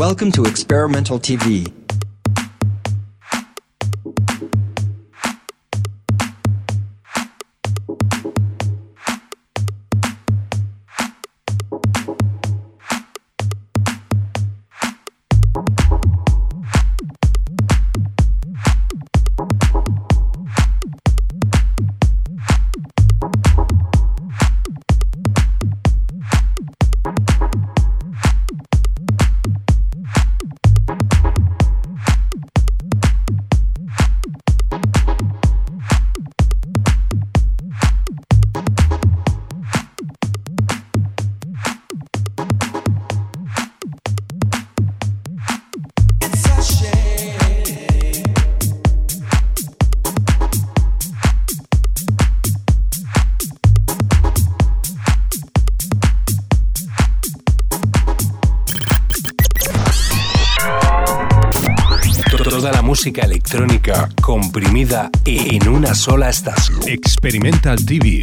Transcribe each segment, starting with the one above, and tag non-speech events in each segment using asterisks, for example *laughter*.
Welcome to Experimental TV. Una sola estación. Experimental TV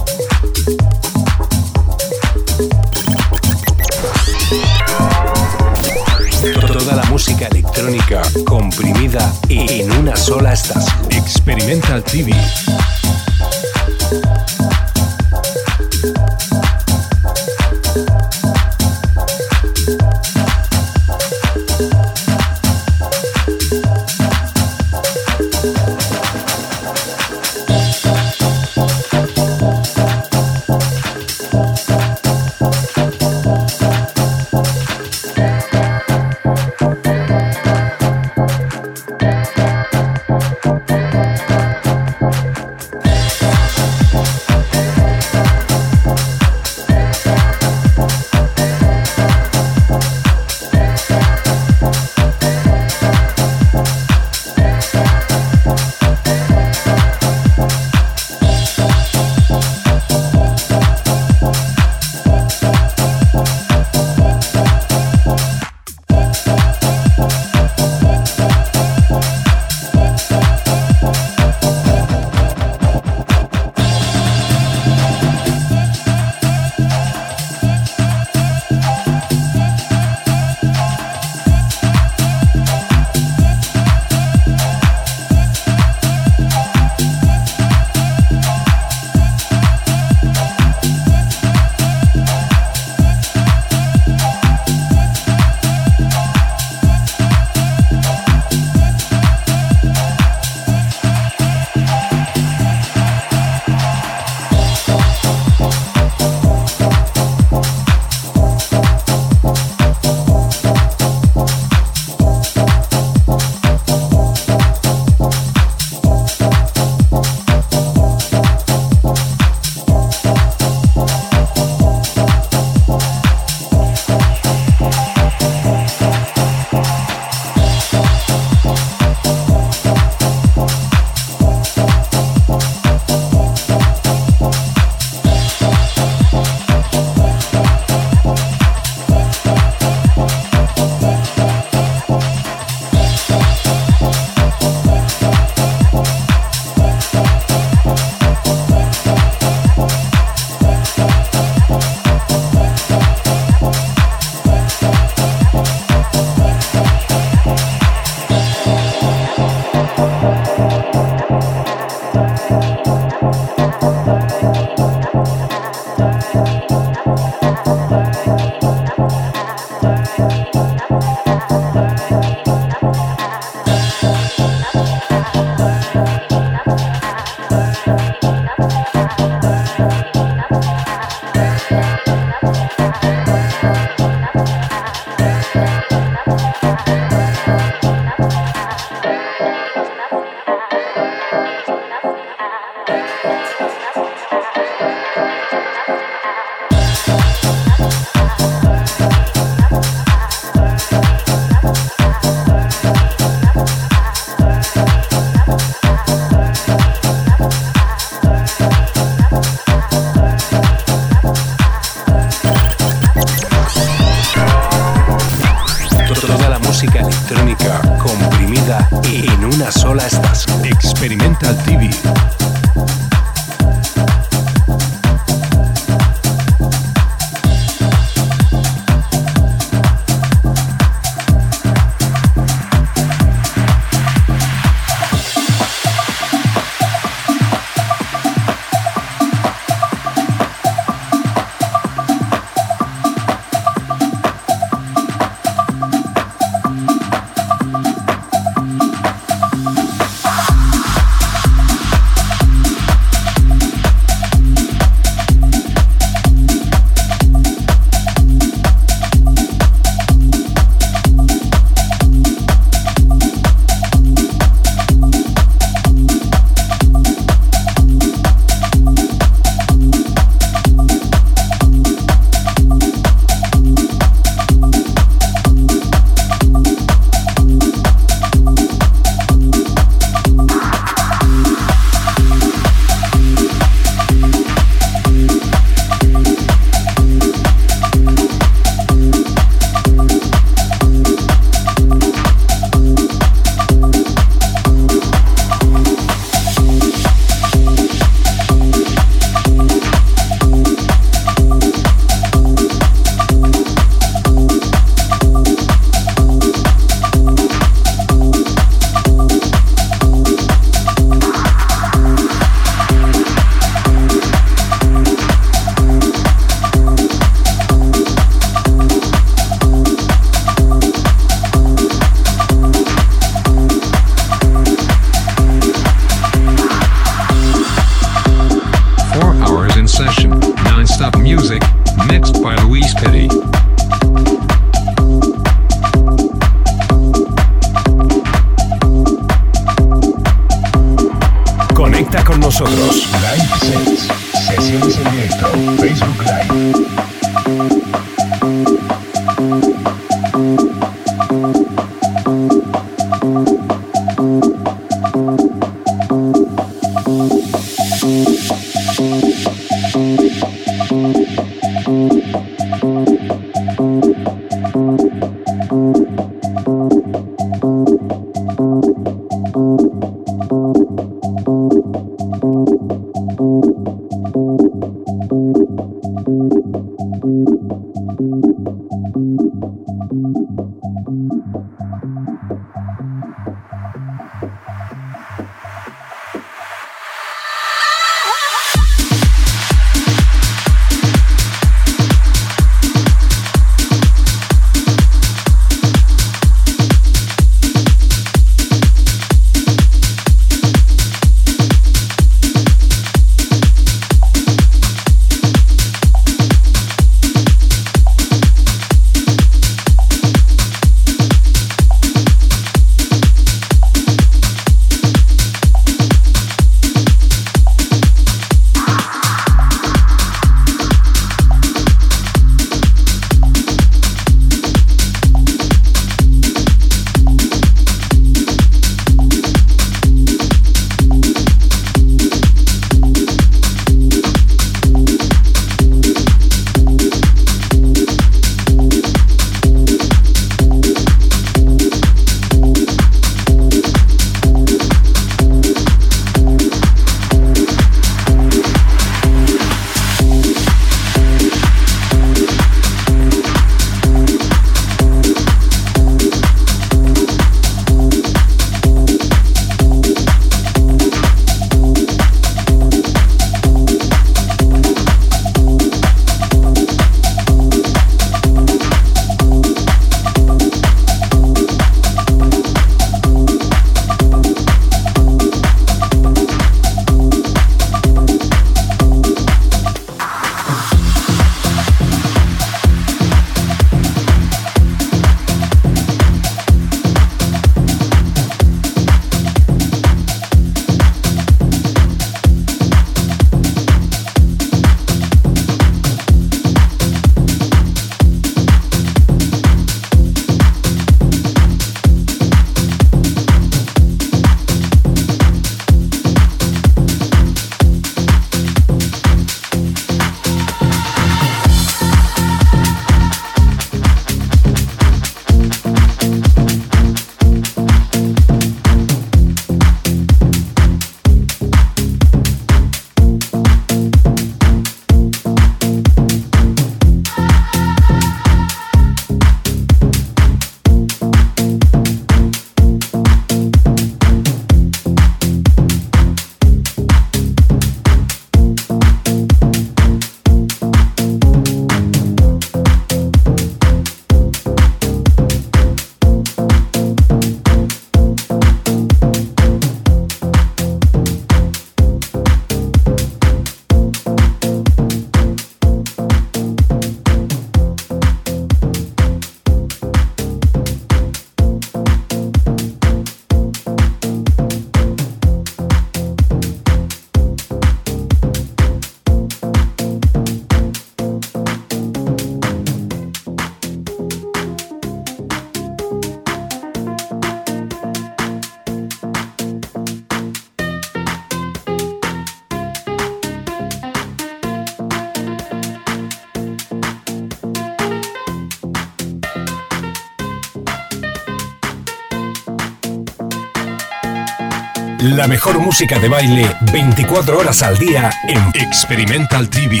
La mejor música de baile 24 horas al día en Experimental TV.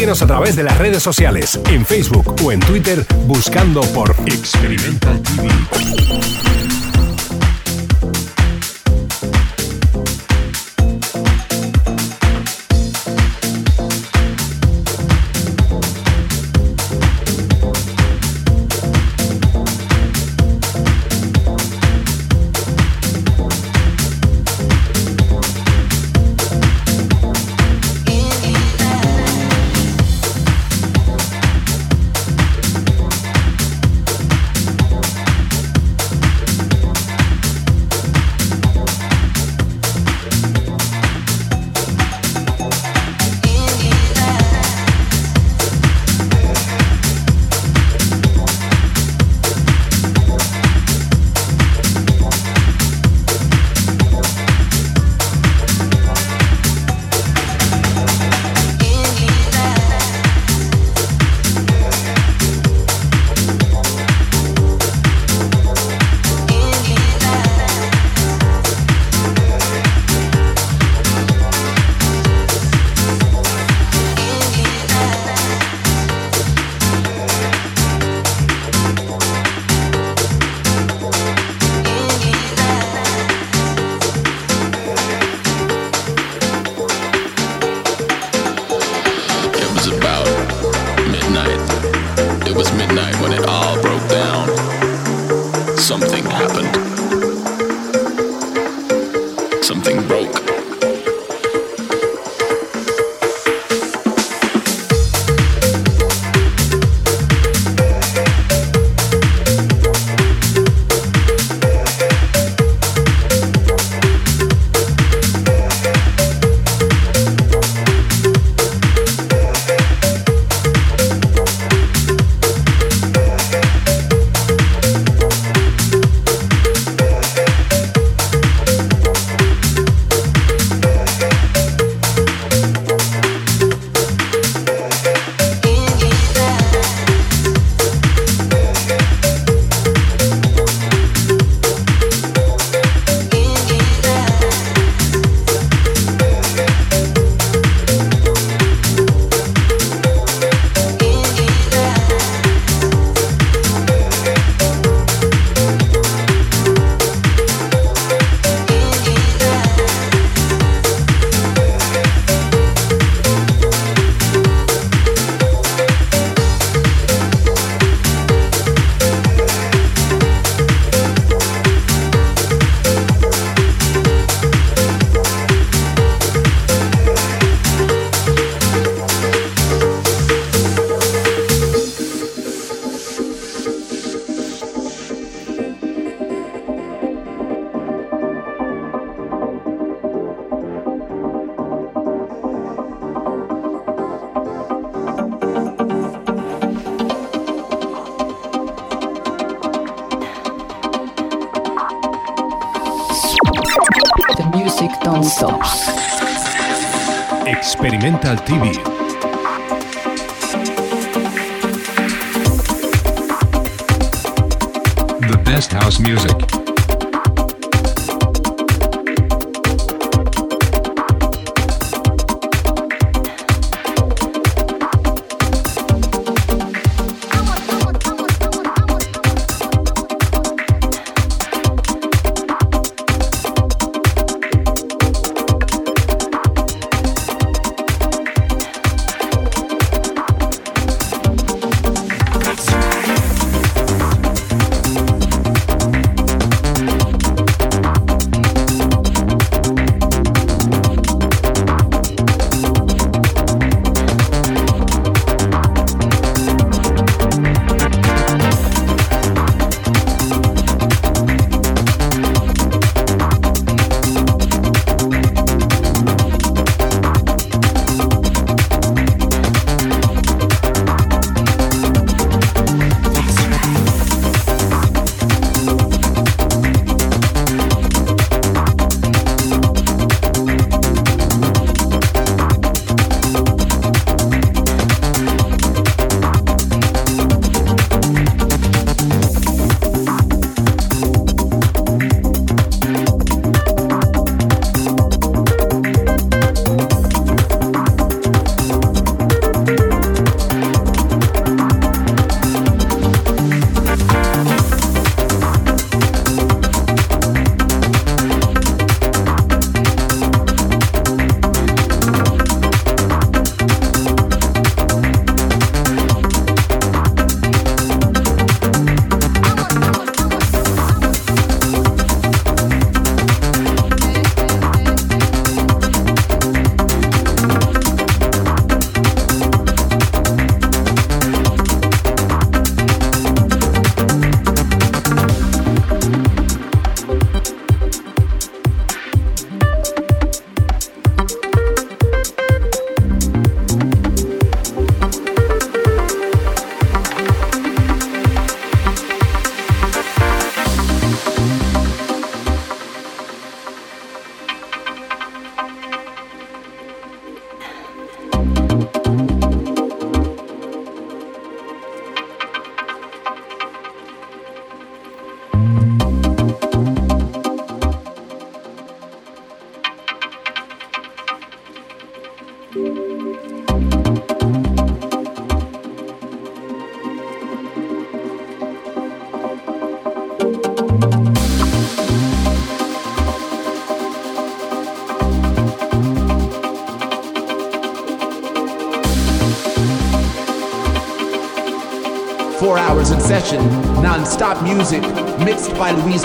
Síguenos a través de las redes sociales, en Facebook o en Twitter, buscando por Experimental TV. Best house music. Music, mixed by Luis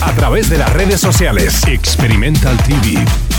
a través de las redes sociales. Experimental TV.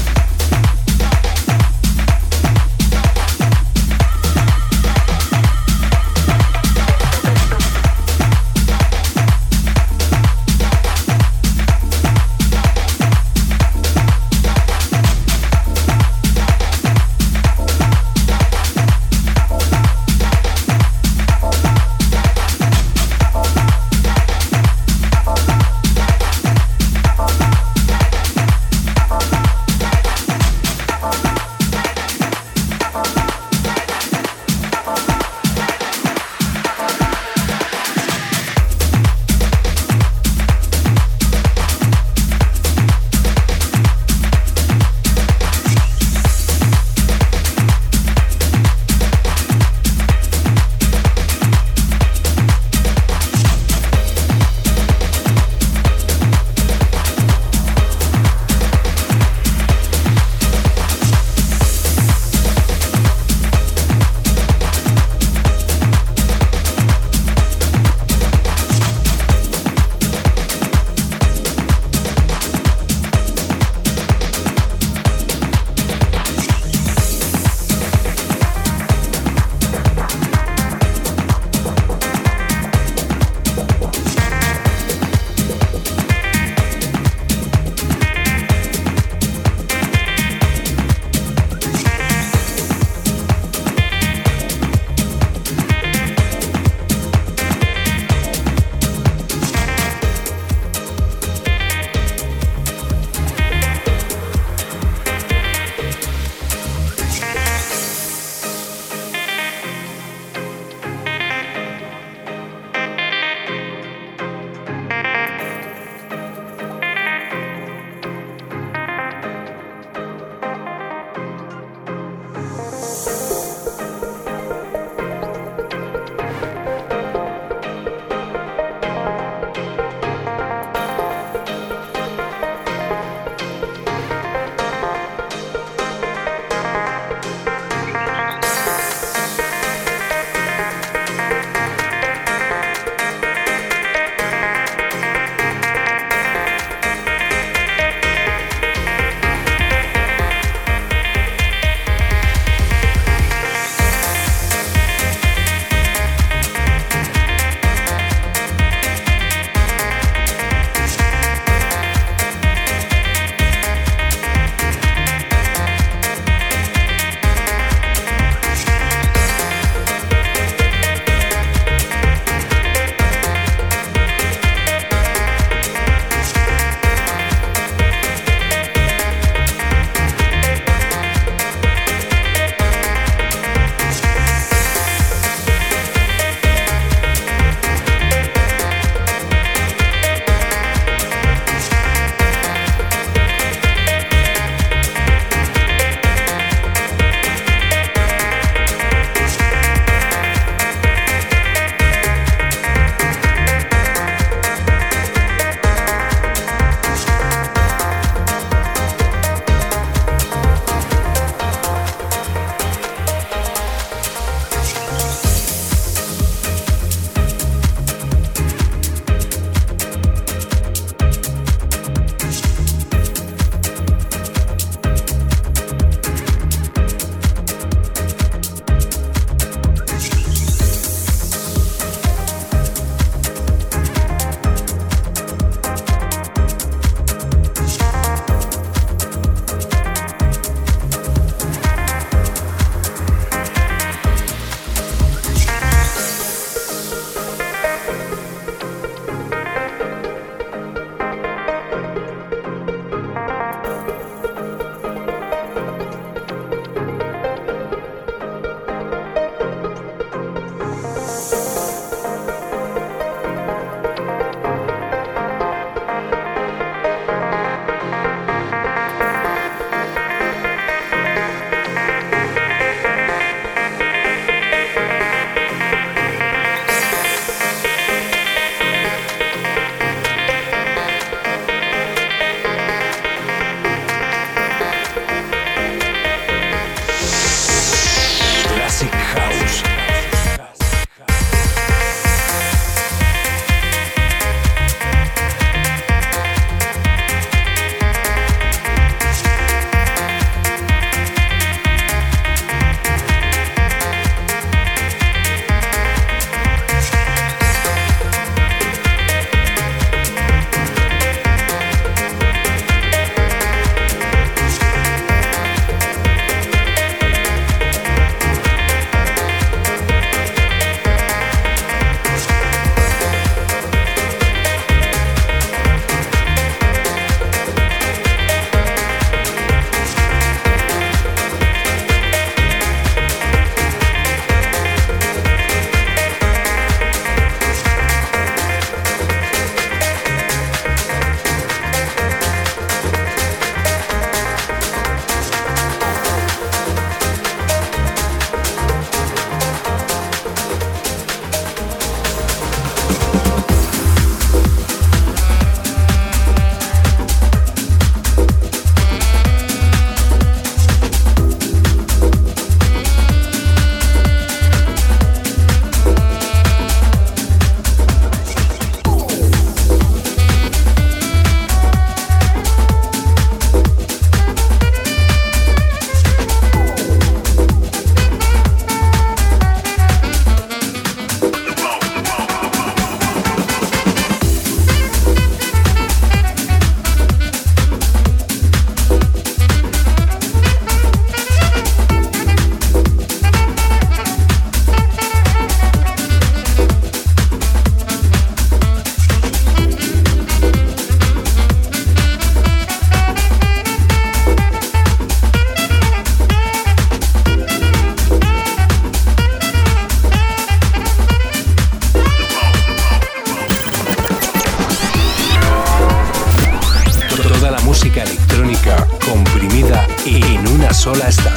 sola está.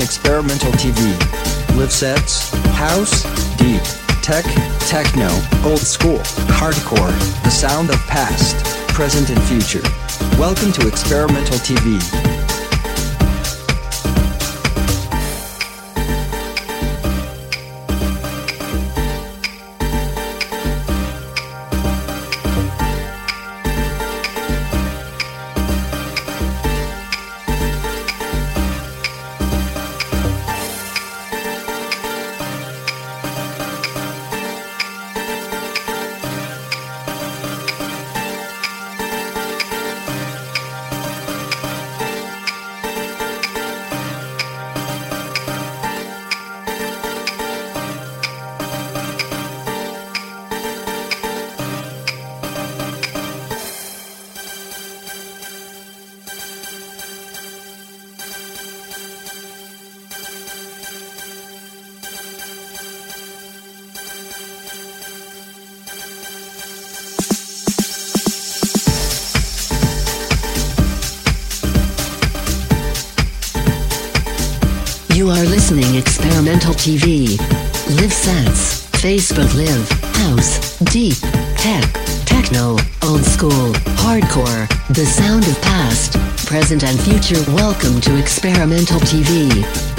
Experimental TV. Live sets, house, deep, tech, techno, old school, hardcore, the sound of past, present and future. Welcome to Experimental TV. TV. Live Sets. Facebook Live. House. Deep. Tech. Techno. Old School. Hardcore. The sound of past, present and future. Welcome to Experimental TV.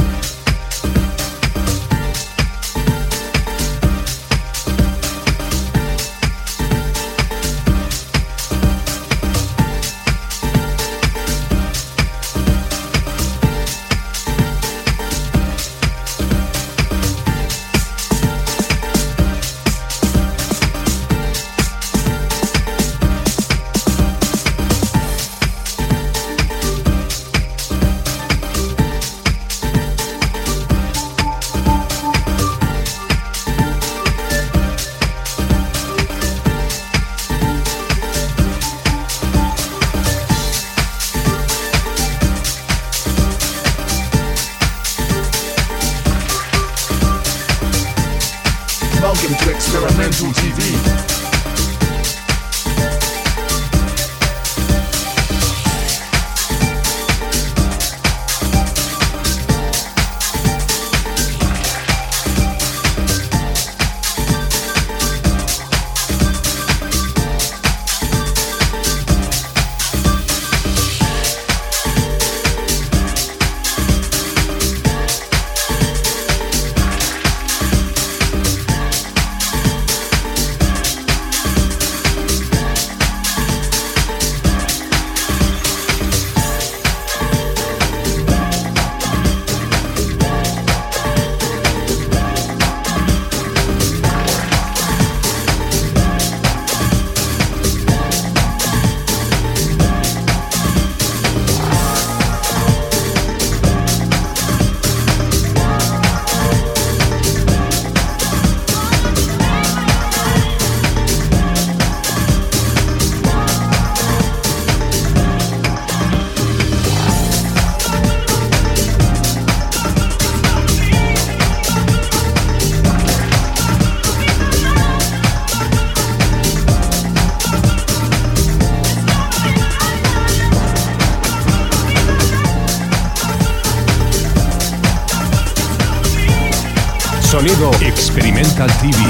Experimental TV.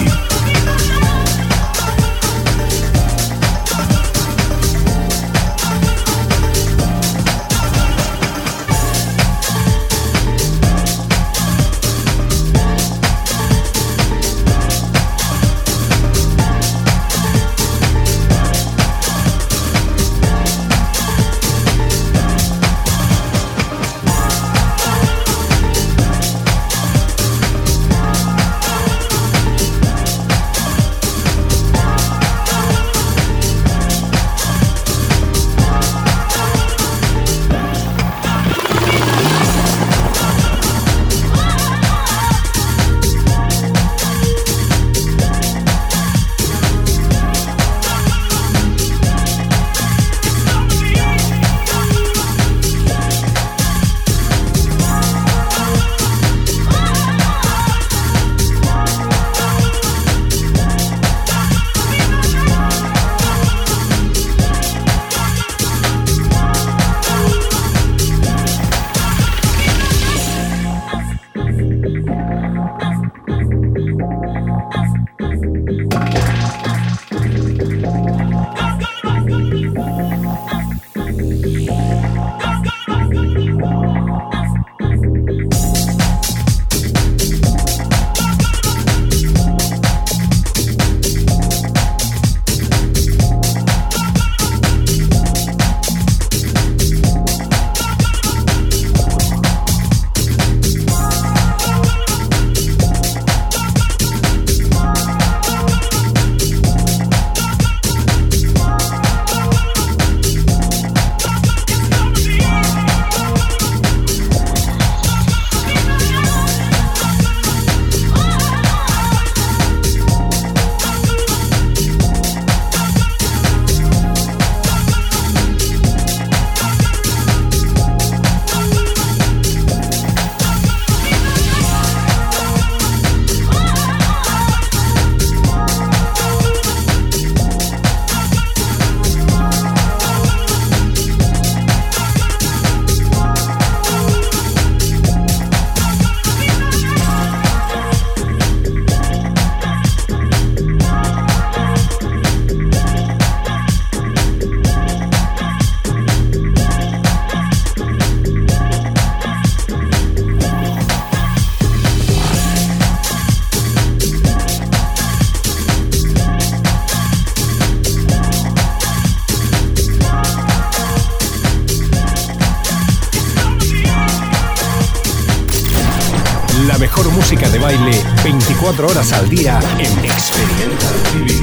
Horas al día en Experimental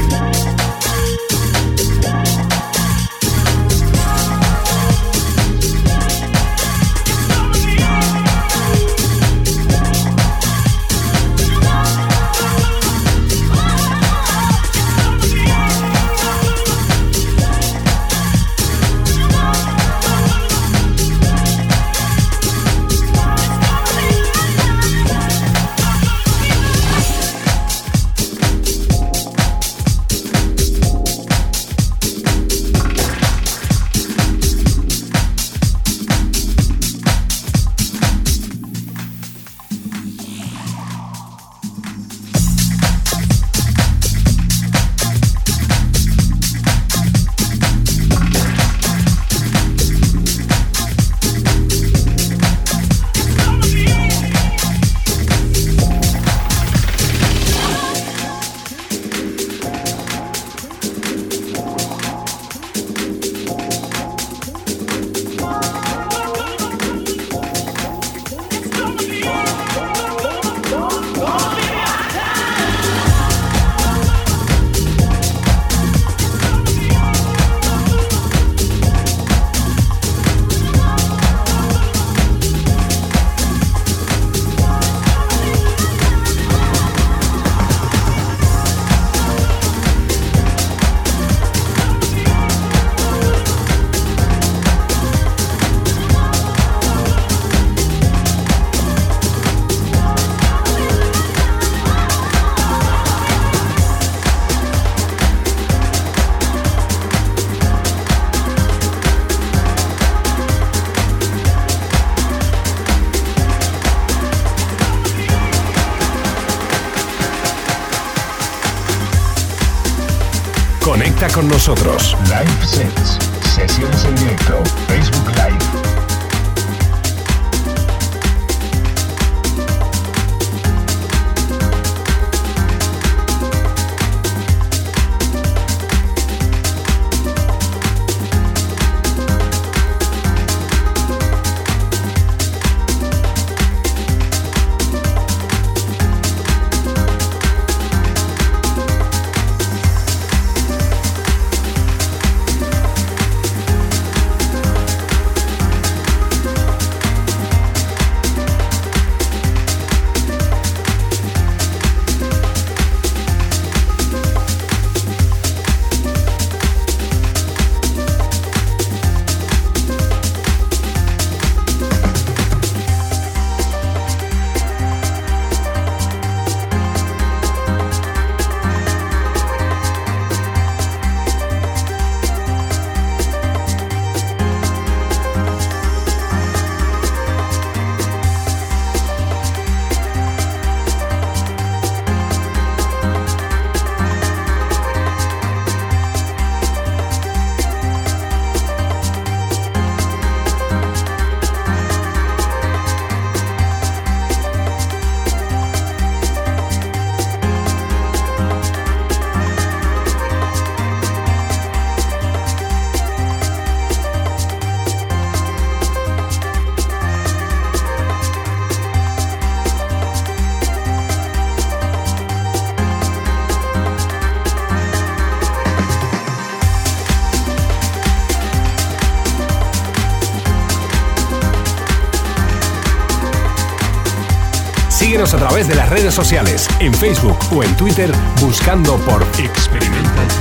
través de las redes sociales, en Facebook o en Twitter, buscando por Experimental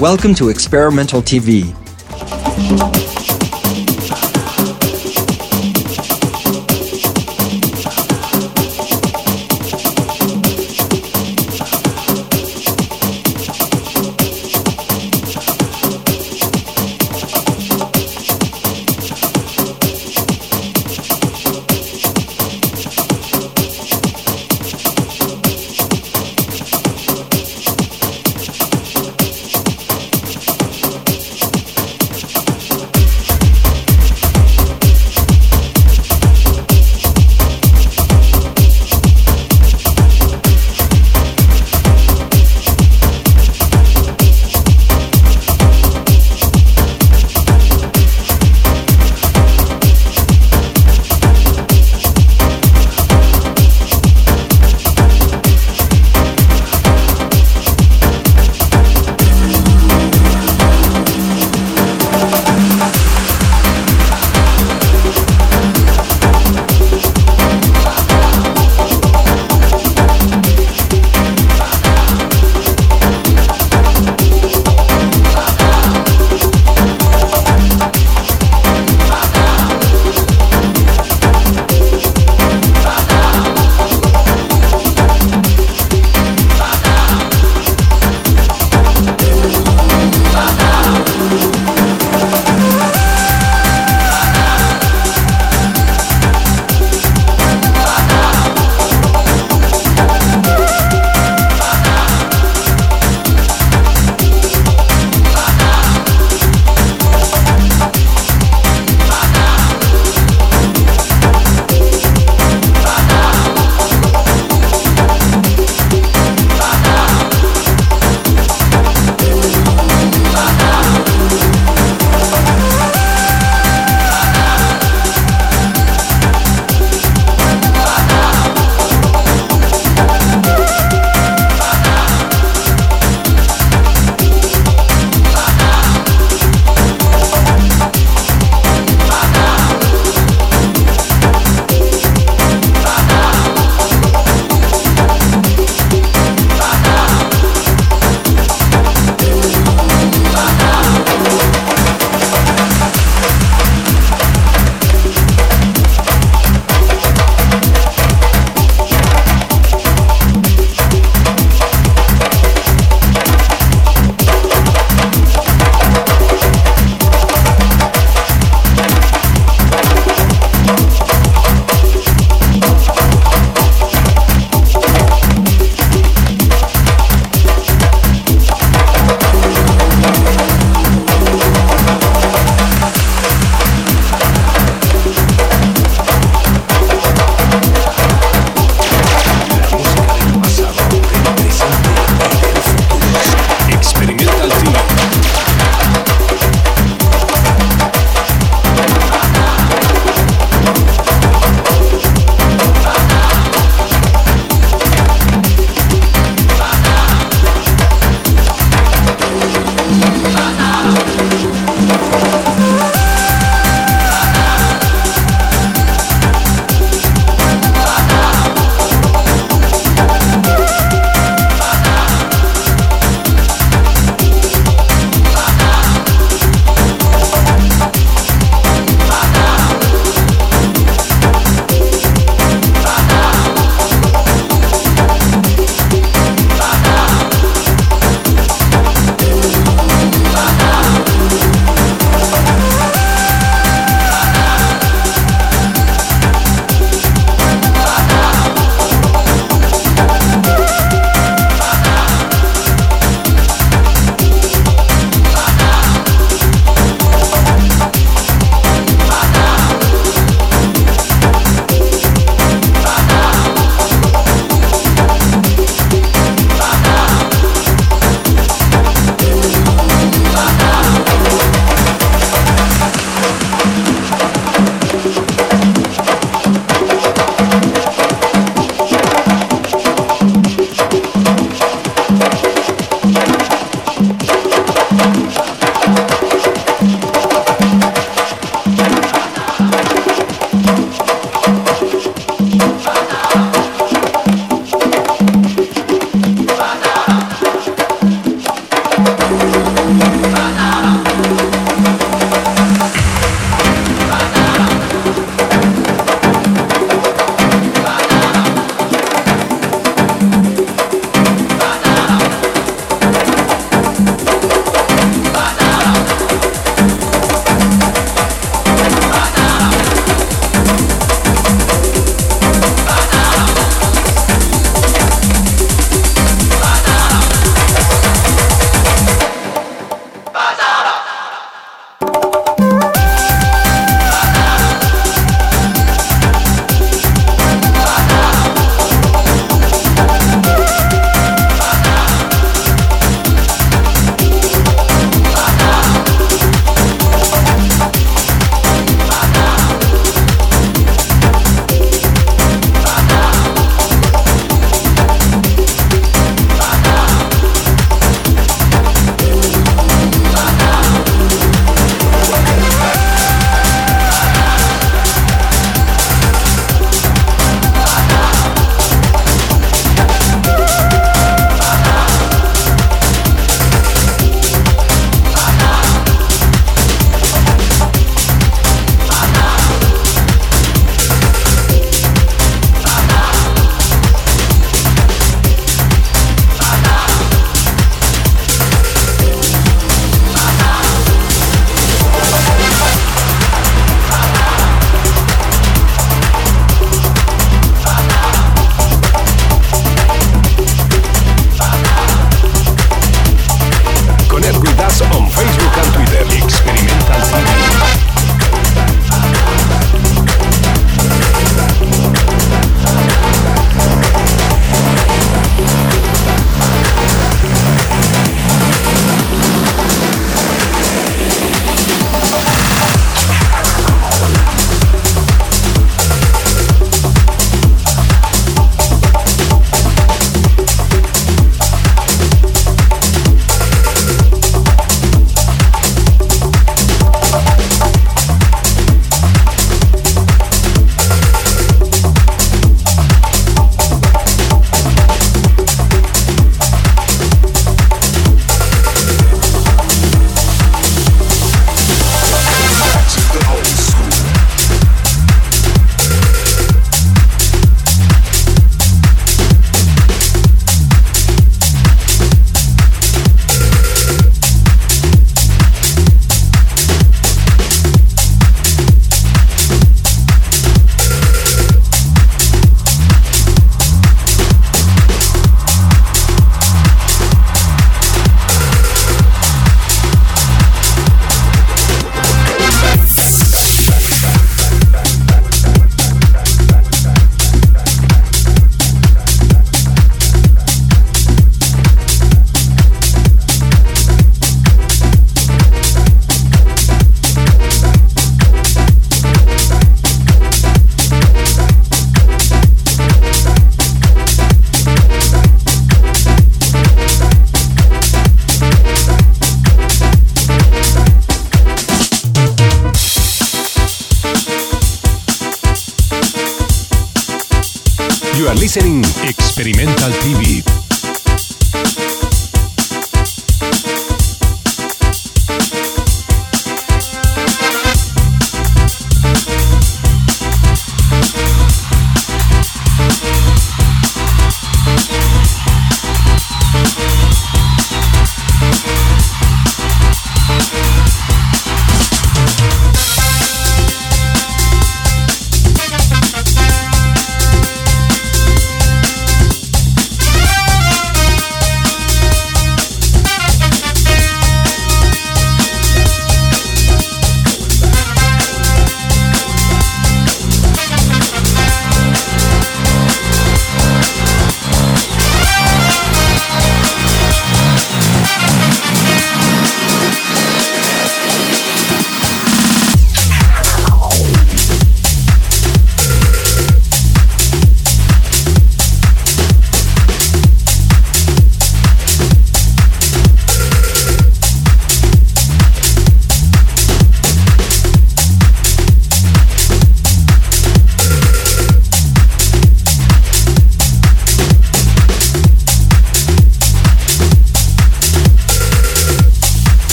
Welcome to Experimental TV.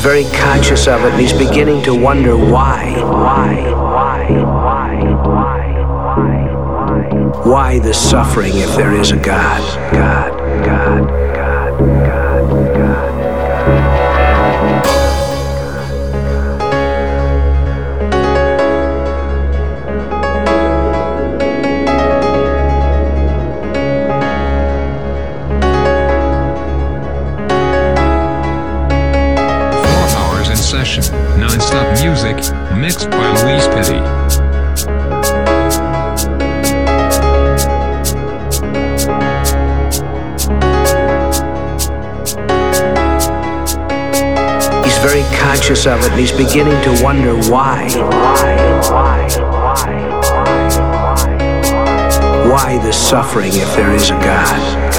Very conscious of it and he's beginning to wonder why. Why? Why? Why? Why? Why Why why the suffering if there is a God? God, God, God, God, God. mixed conscious of it and he's beginning to wonder why. Why? The suffering if there is a? God,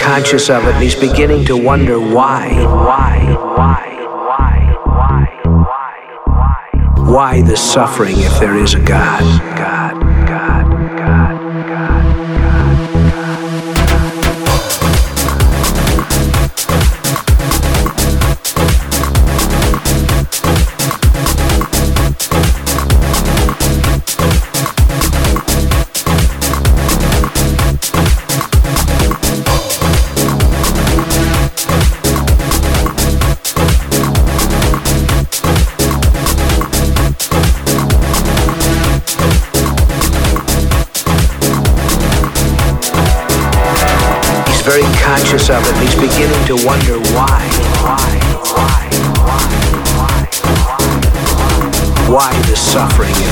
conscious of it and he's beginning to wonder why, why, why, why, why, why, why, why the suffering if there is a God, God. Of it, he's beginning to wonder why, why, why, why, why, why the suffering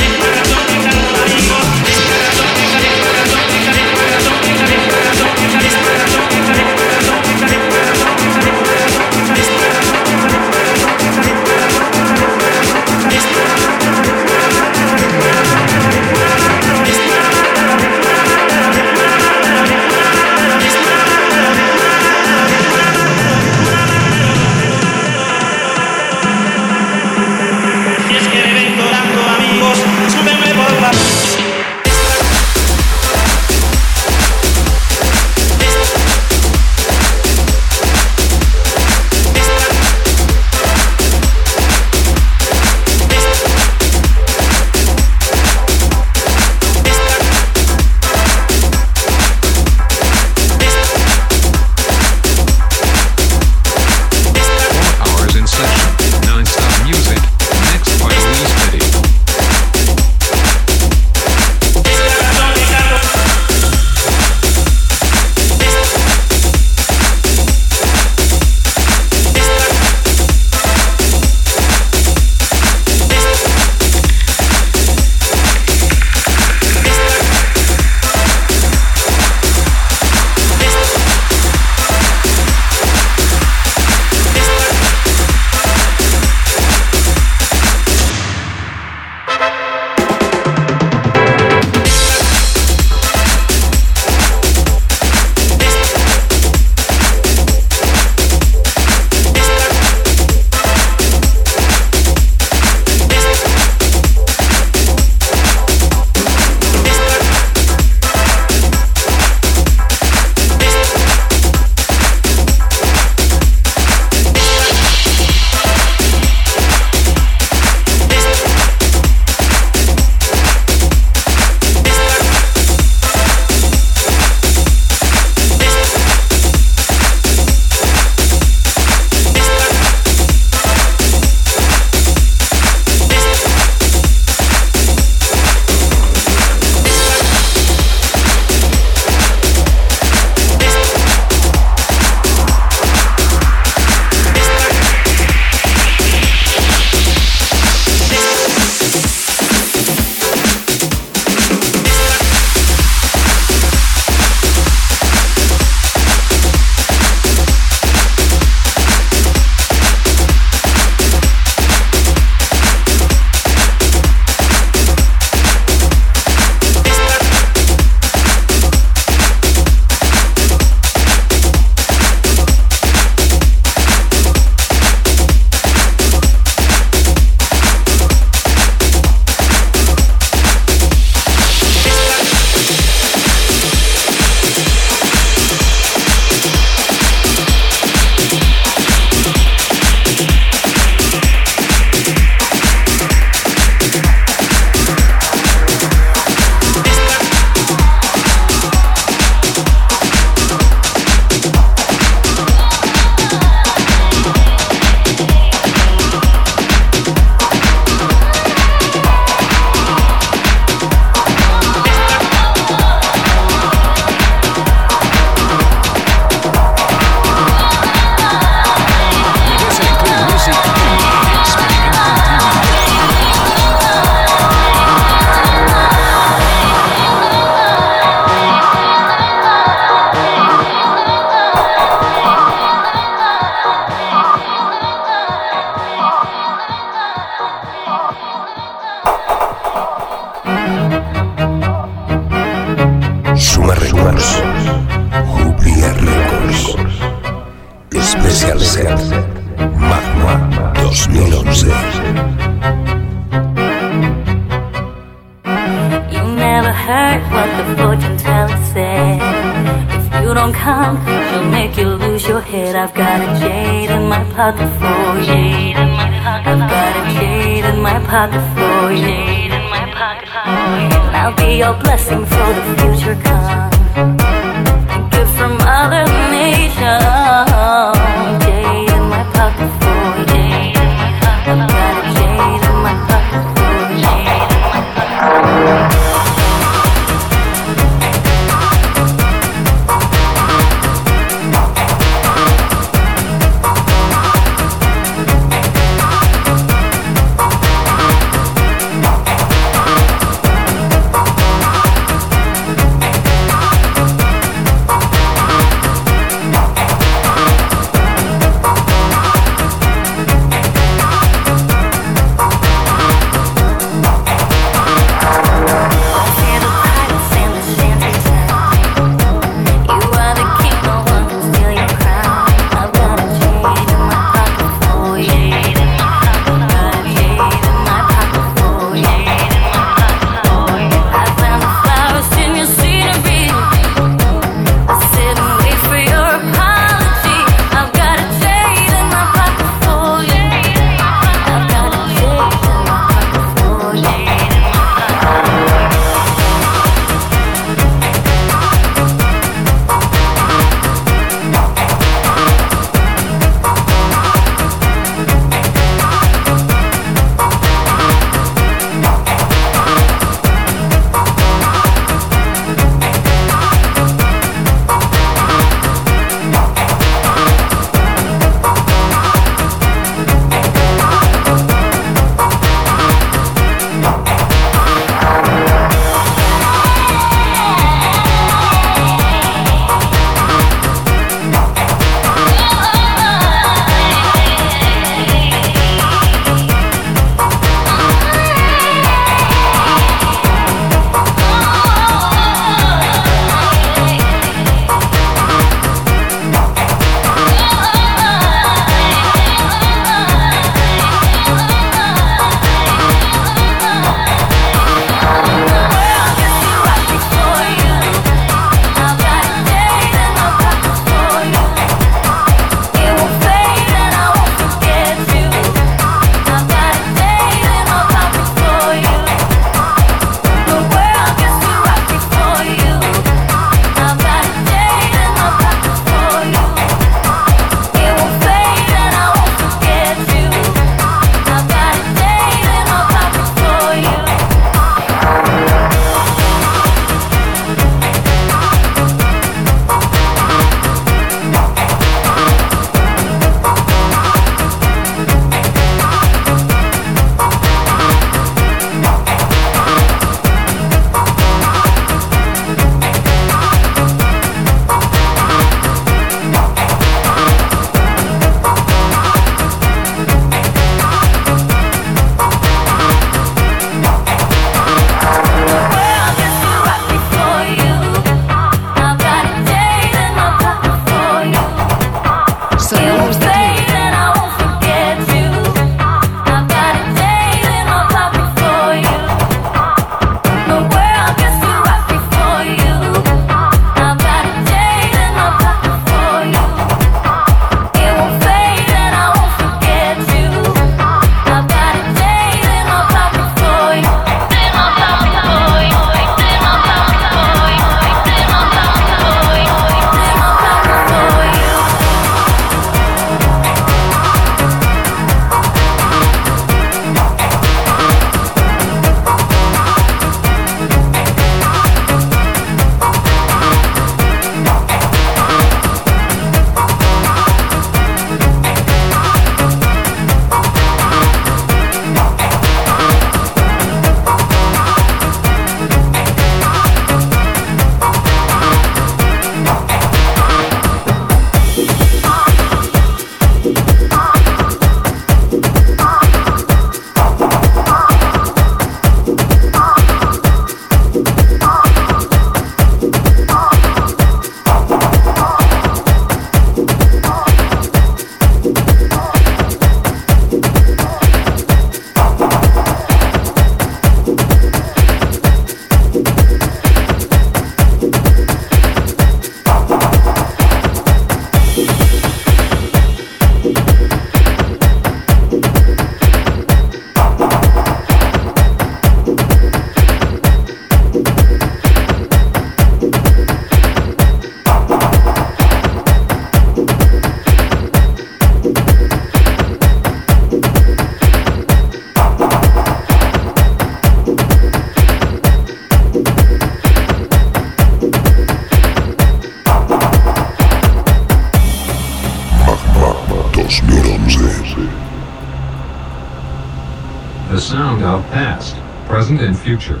future.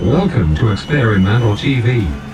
Welcome to Experimental TV.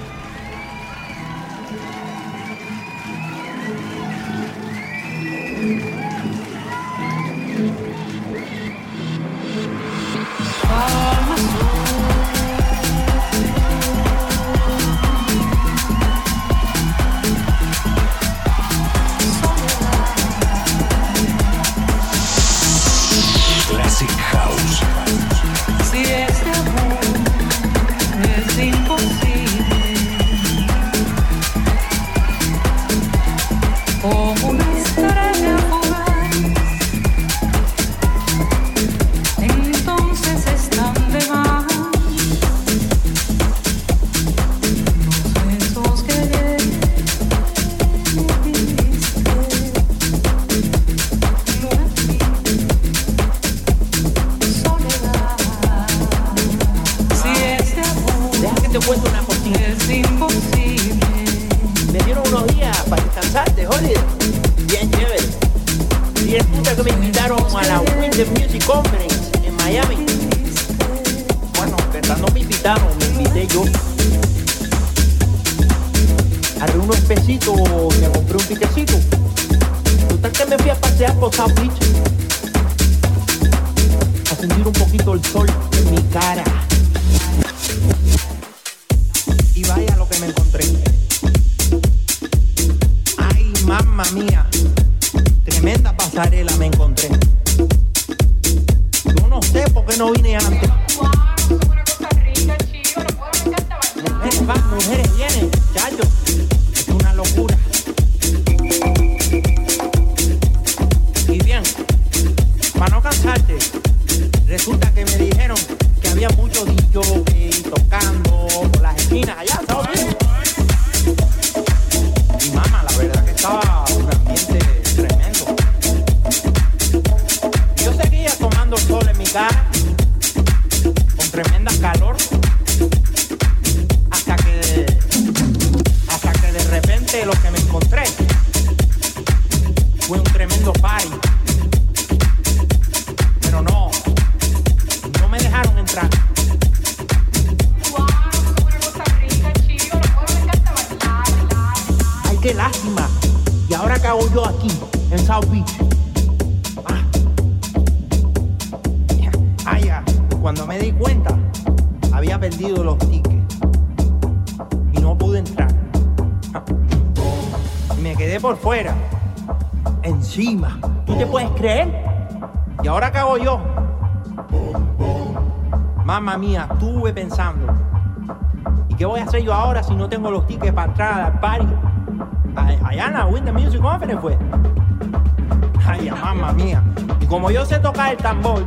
Rock Party. Allá en la Winter Music Conference fue. Ay, mamá mía. Y como yo sé tocar el tambor,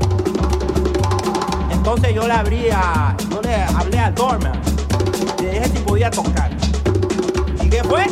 entonces yo le abrí a, yo le hablé al dormer. Le dije si podía tocar. ¿Y qué fue?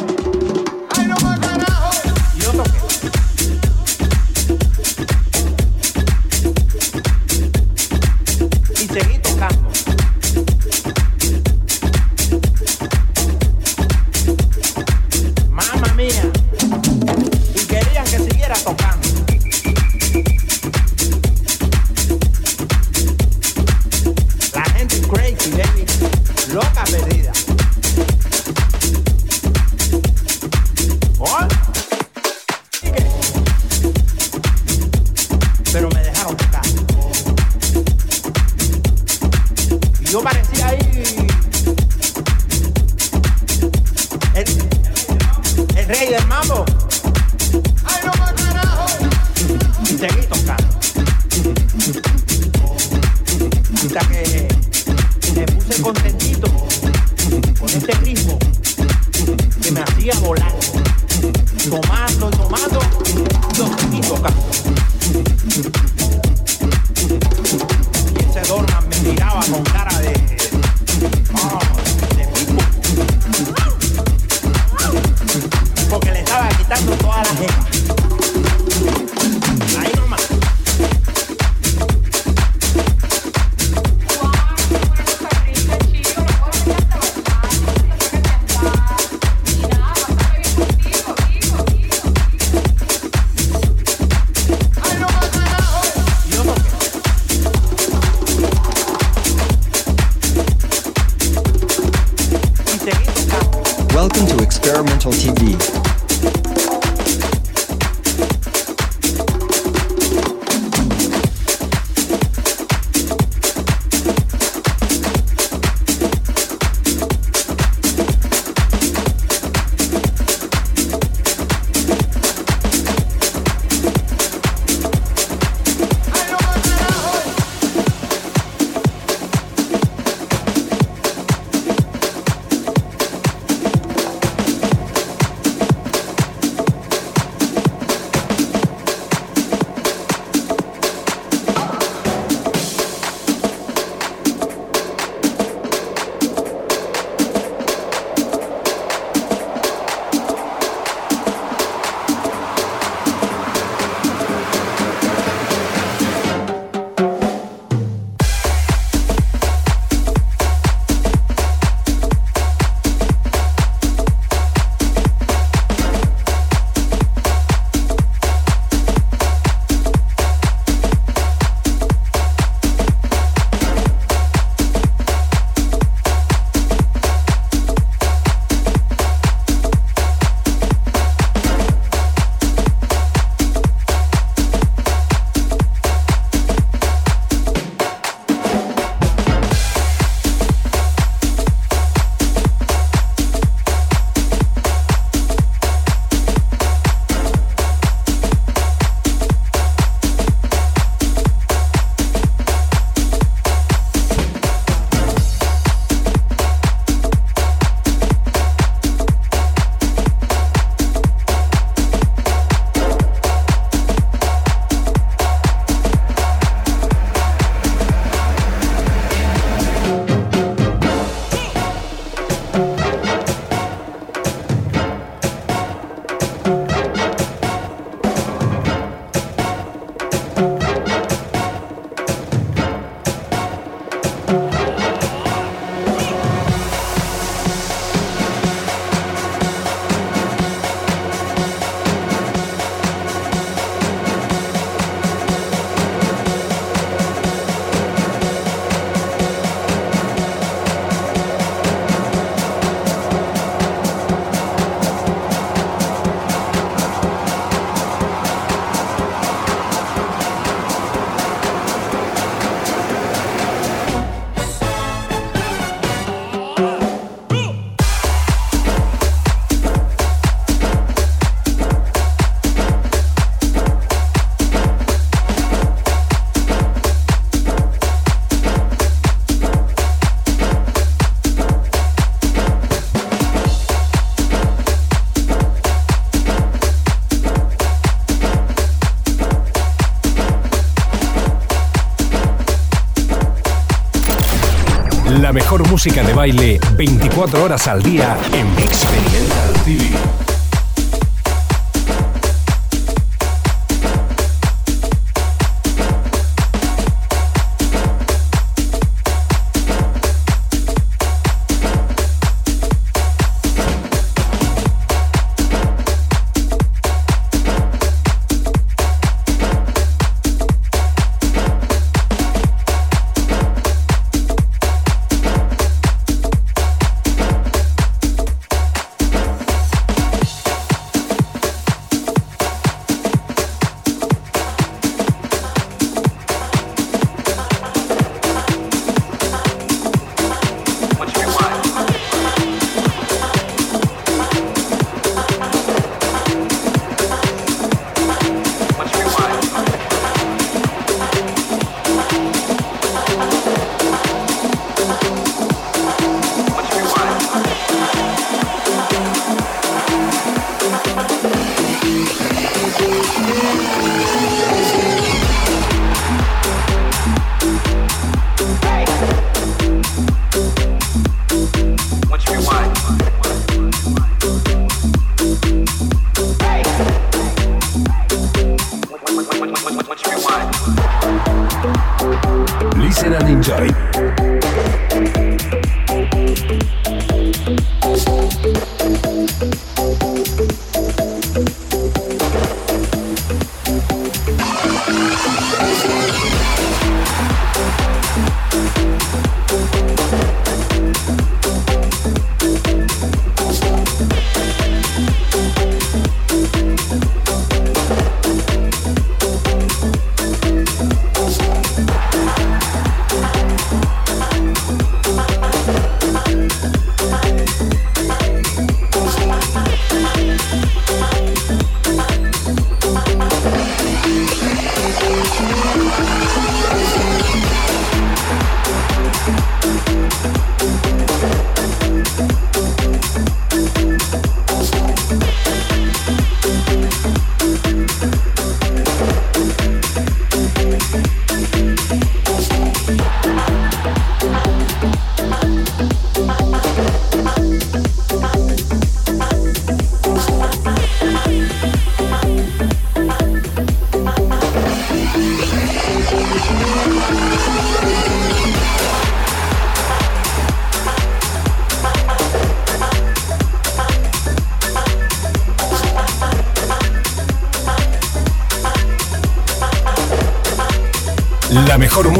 Música de baile 24 horas al día en Experimental TV.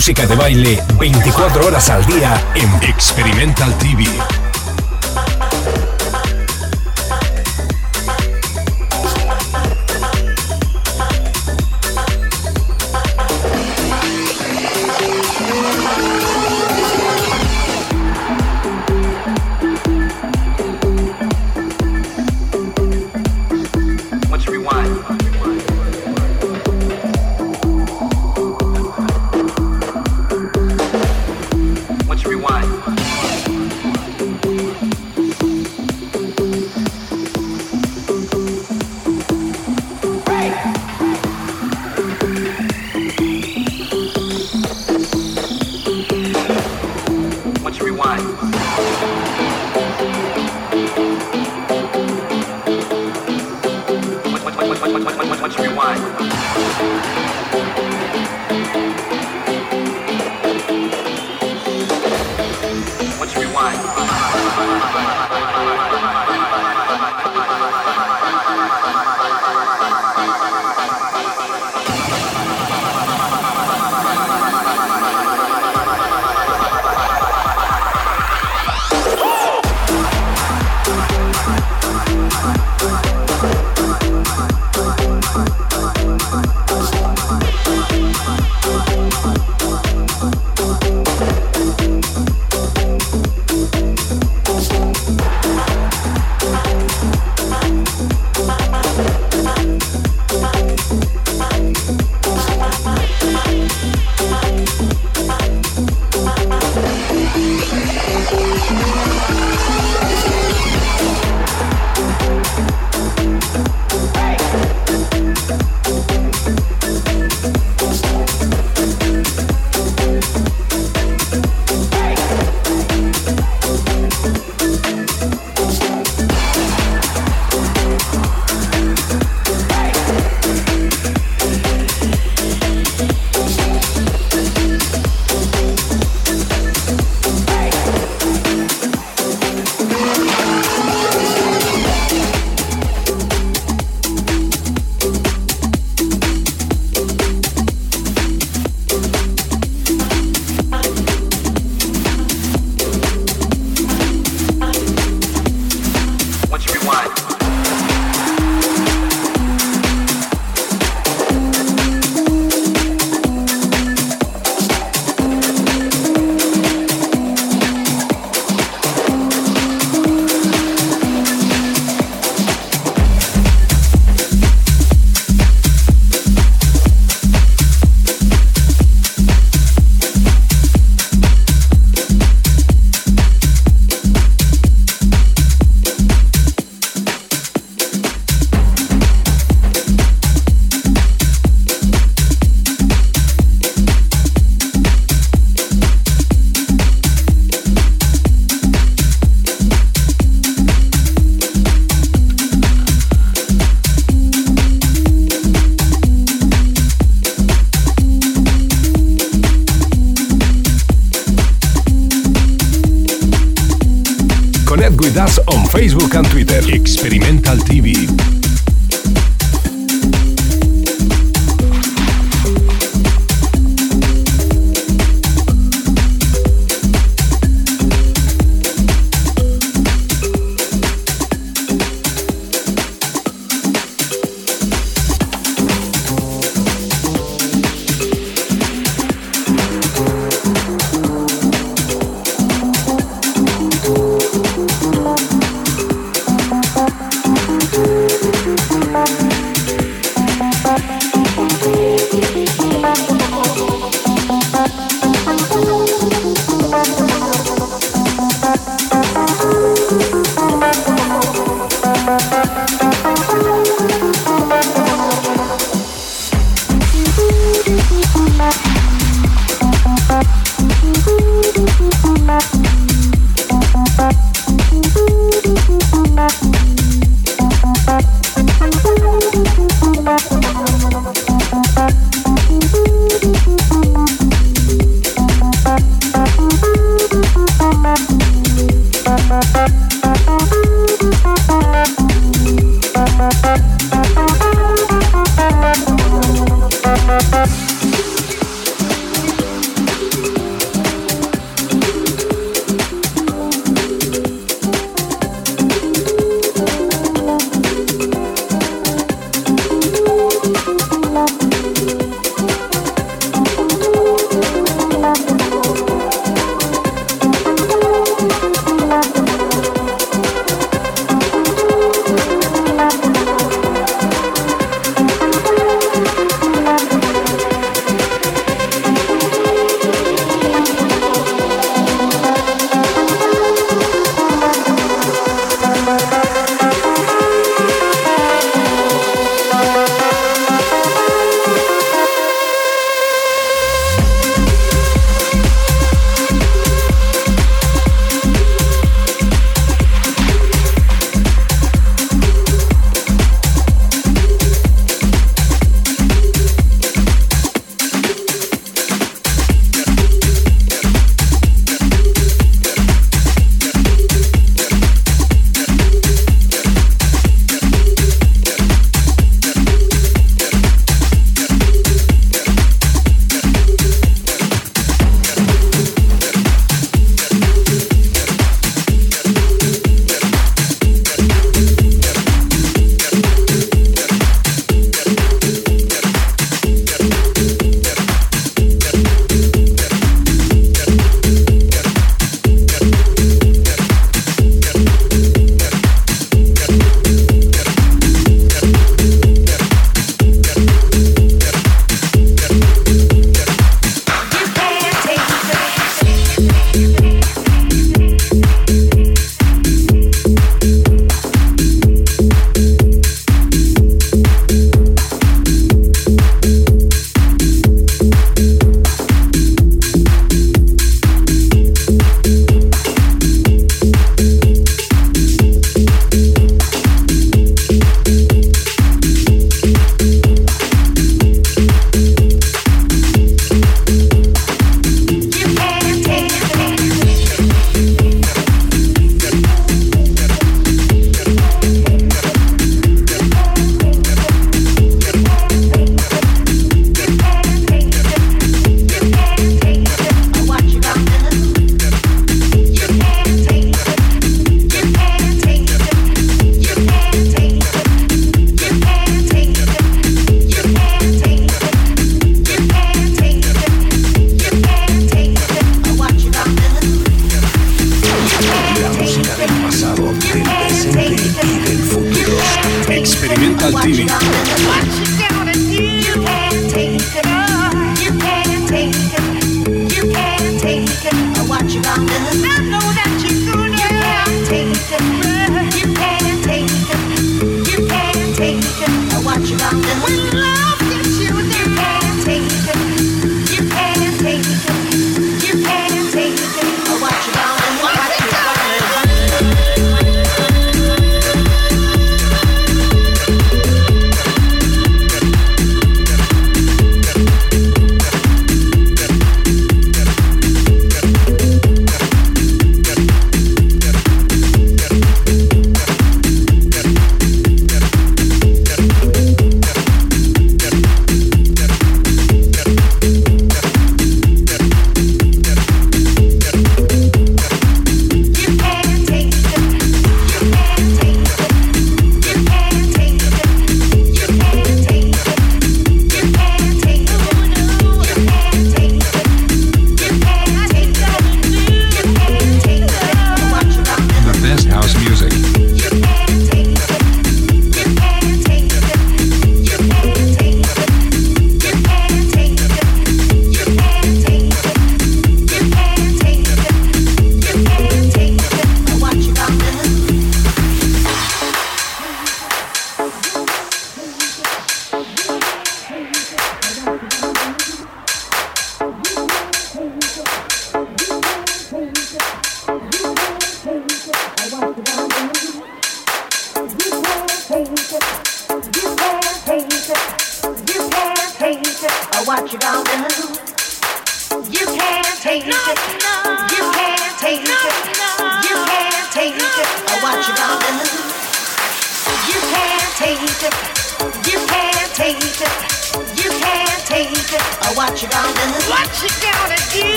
Música de baile 24 horas al día en Experimental TV. Facebook and Twitter. Experimental TV.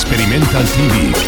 Experimental TV.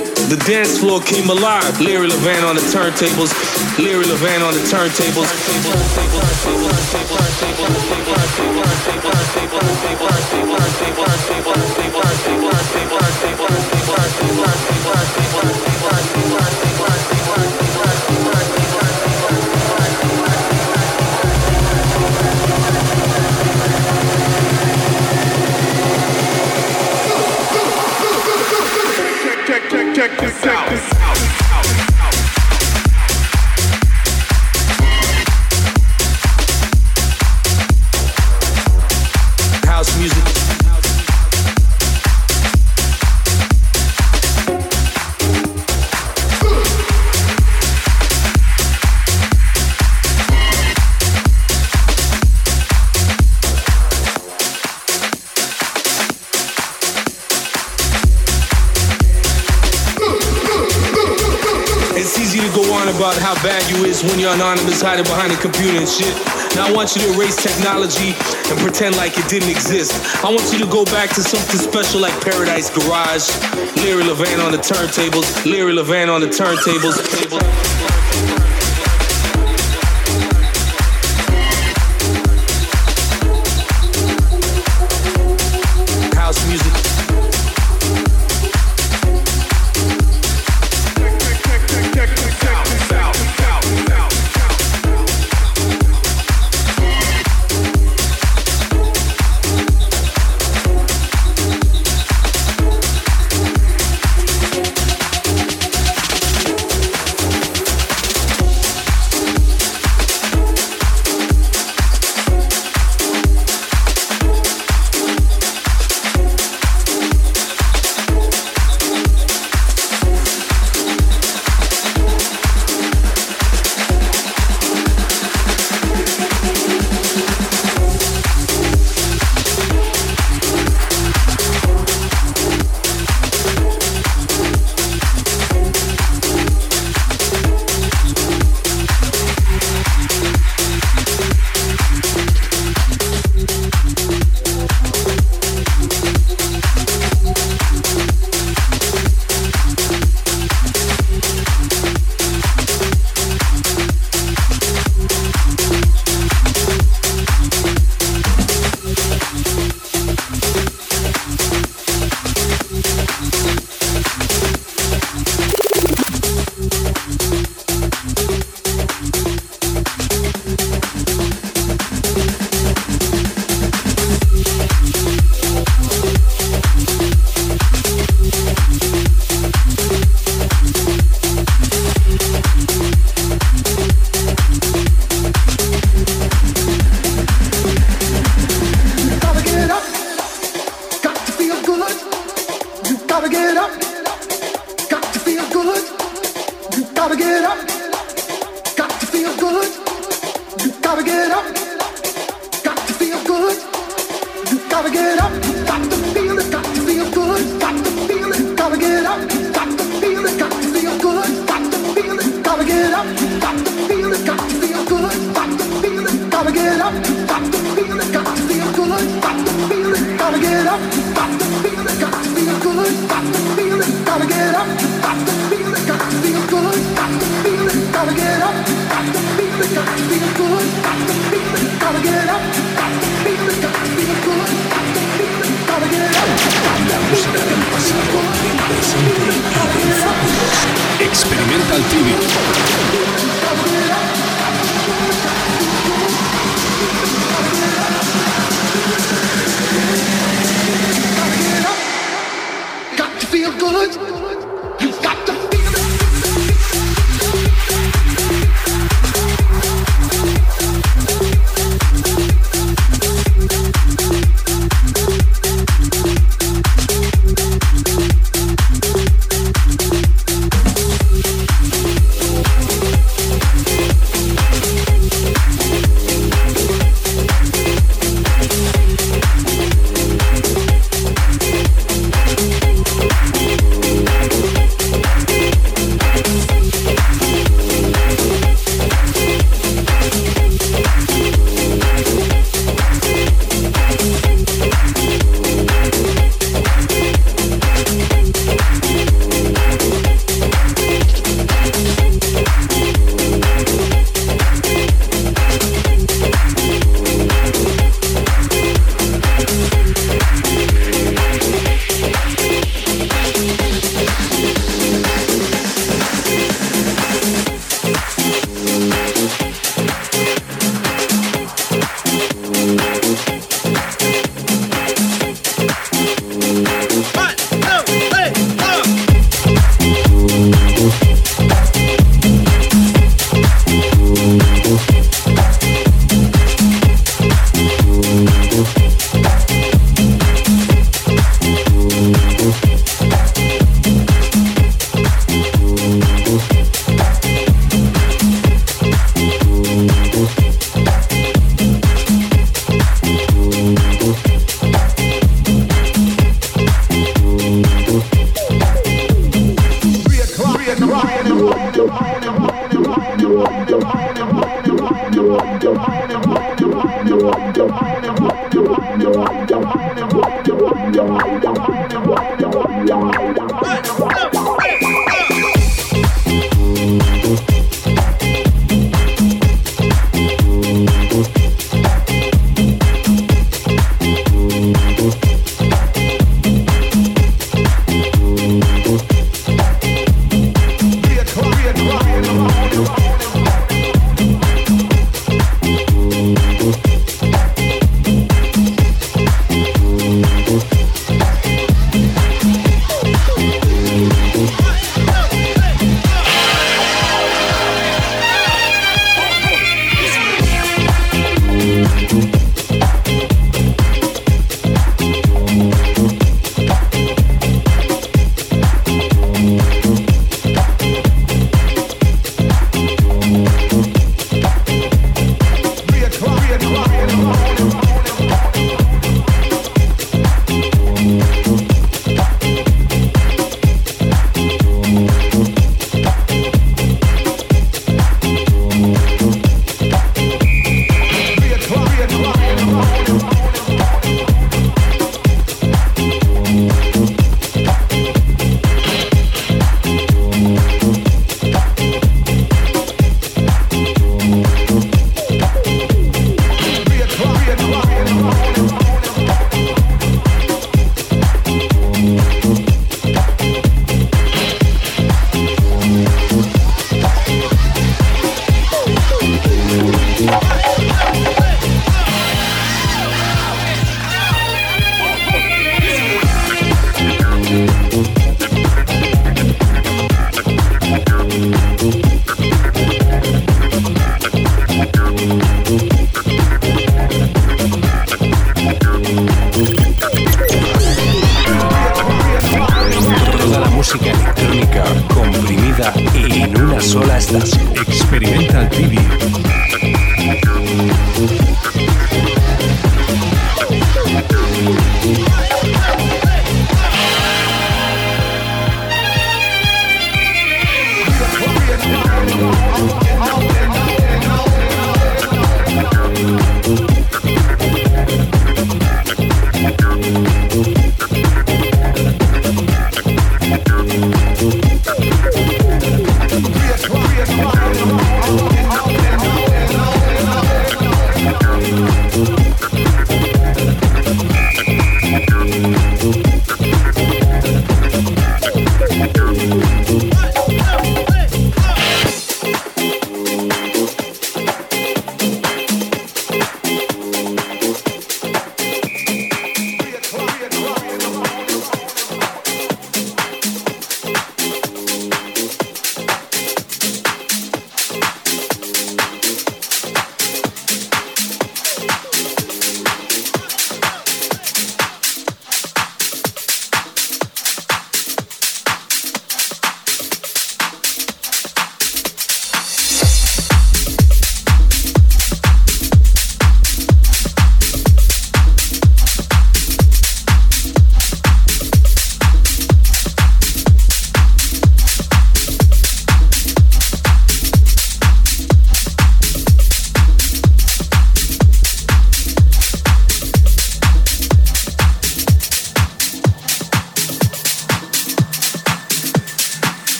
The dance floor came alive. Larry Levan on the turntables. Larry Levan on the turntables. *laughs* check this out. When you're anonymous, hiding behind a computer and shit. Now I want you to erase technology and pretend like it didn't exist. I want you to go back to something special like Paradise Garage, Larry Levan on the turntables, Larry Levan on the turntables.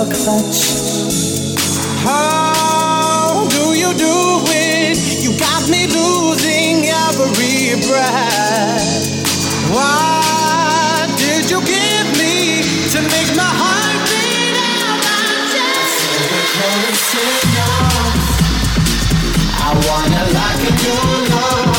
your clutch. How do you do it? You got me losing every breath. Why did you give me to make my heart beat out my? I wanna lock in your love.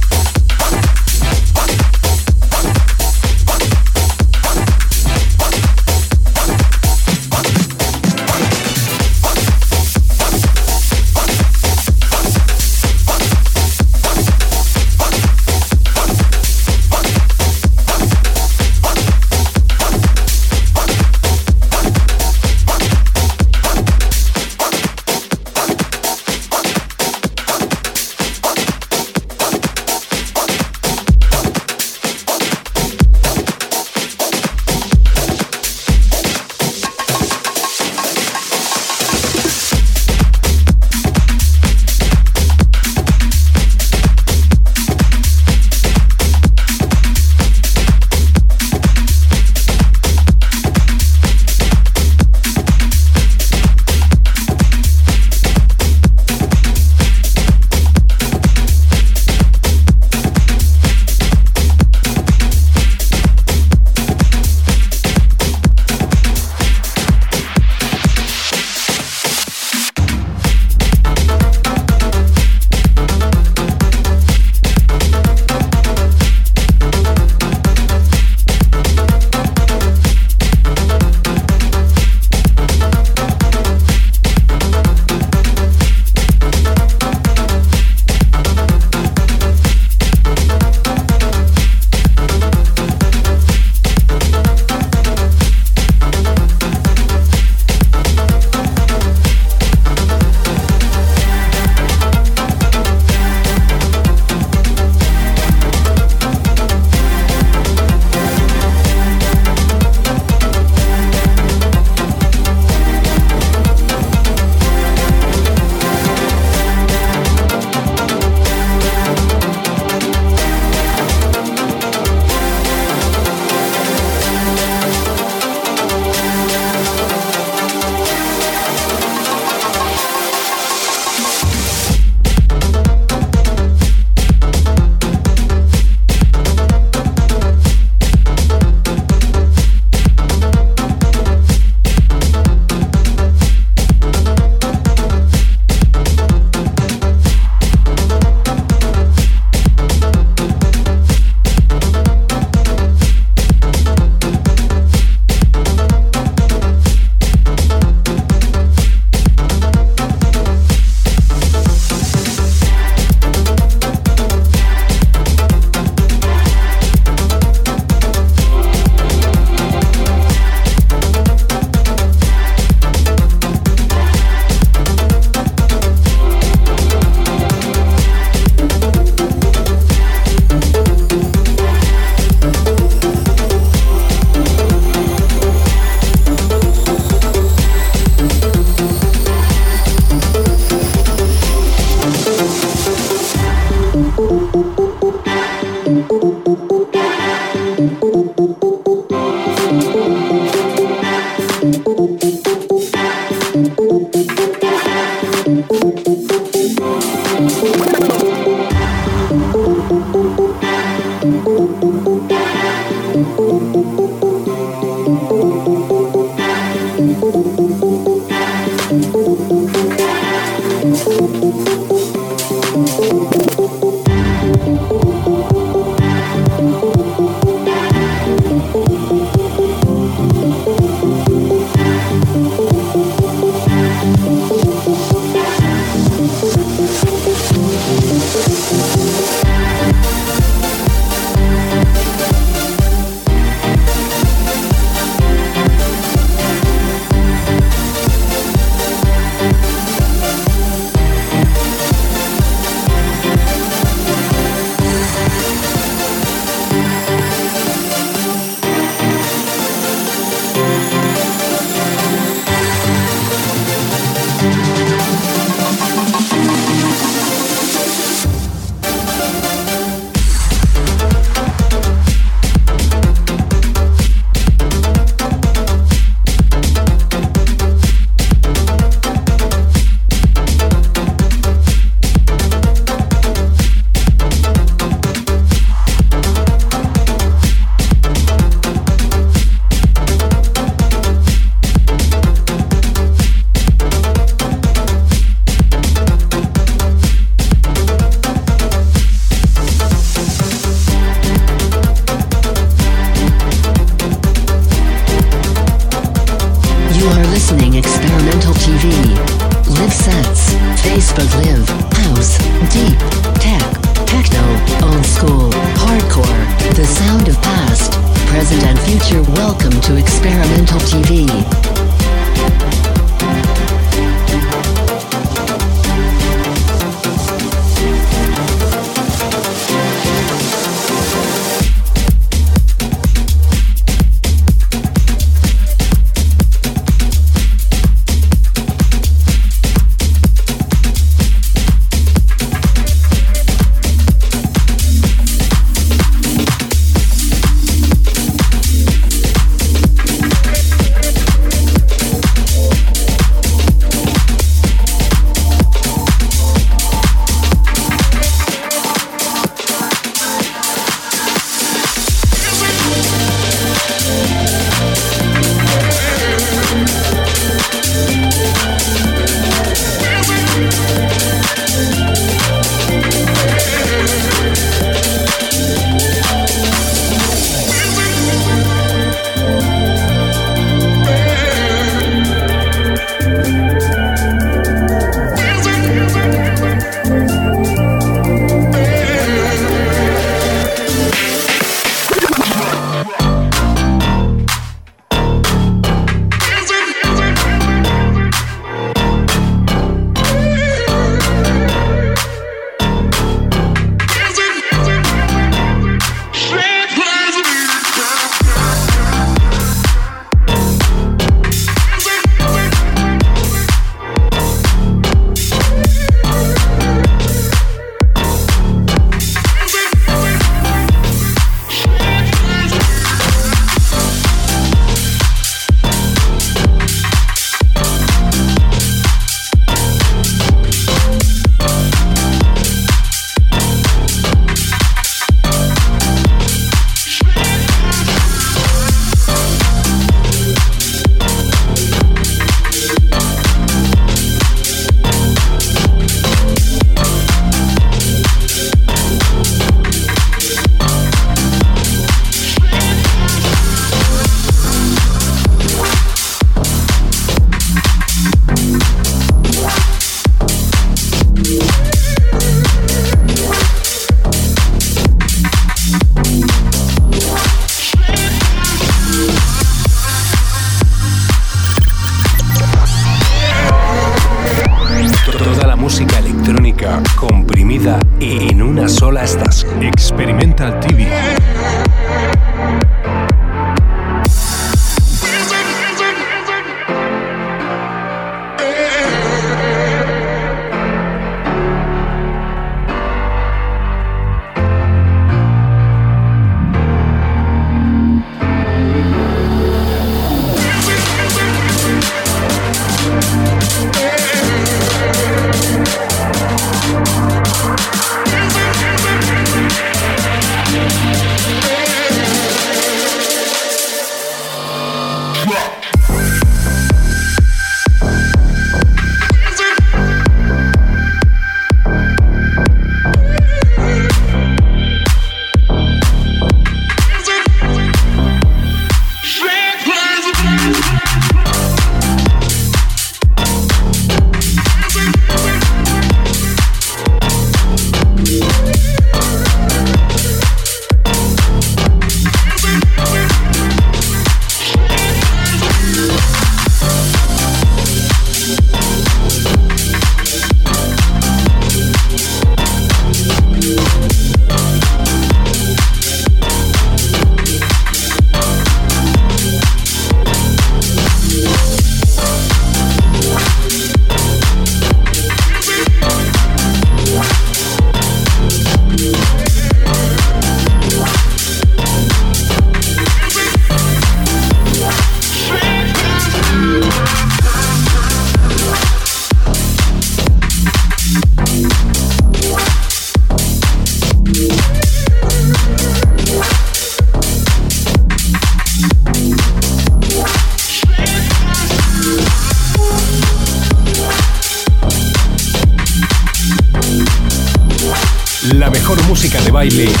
baile.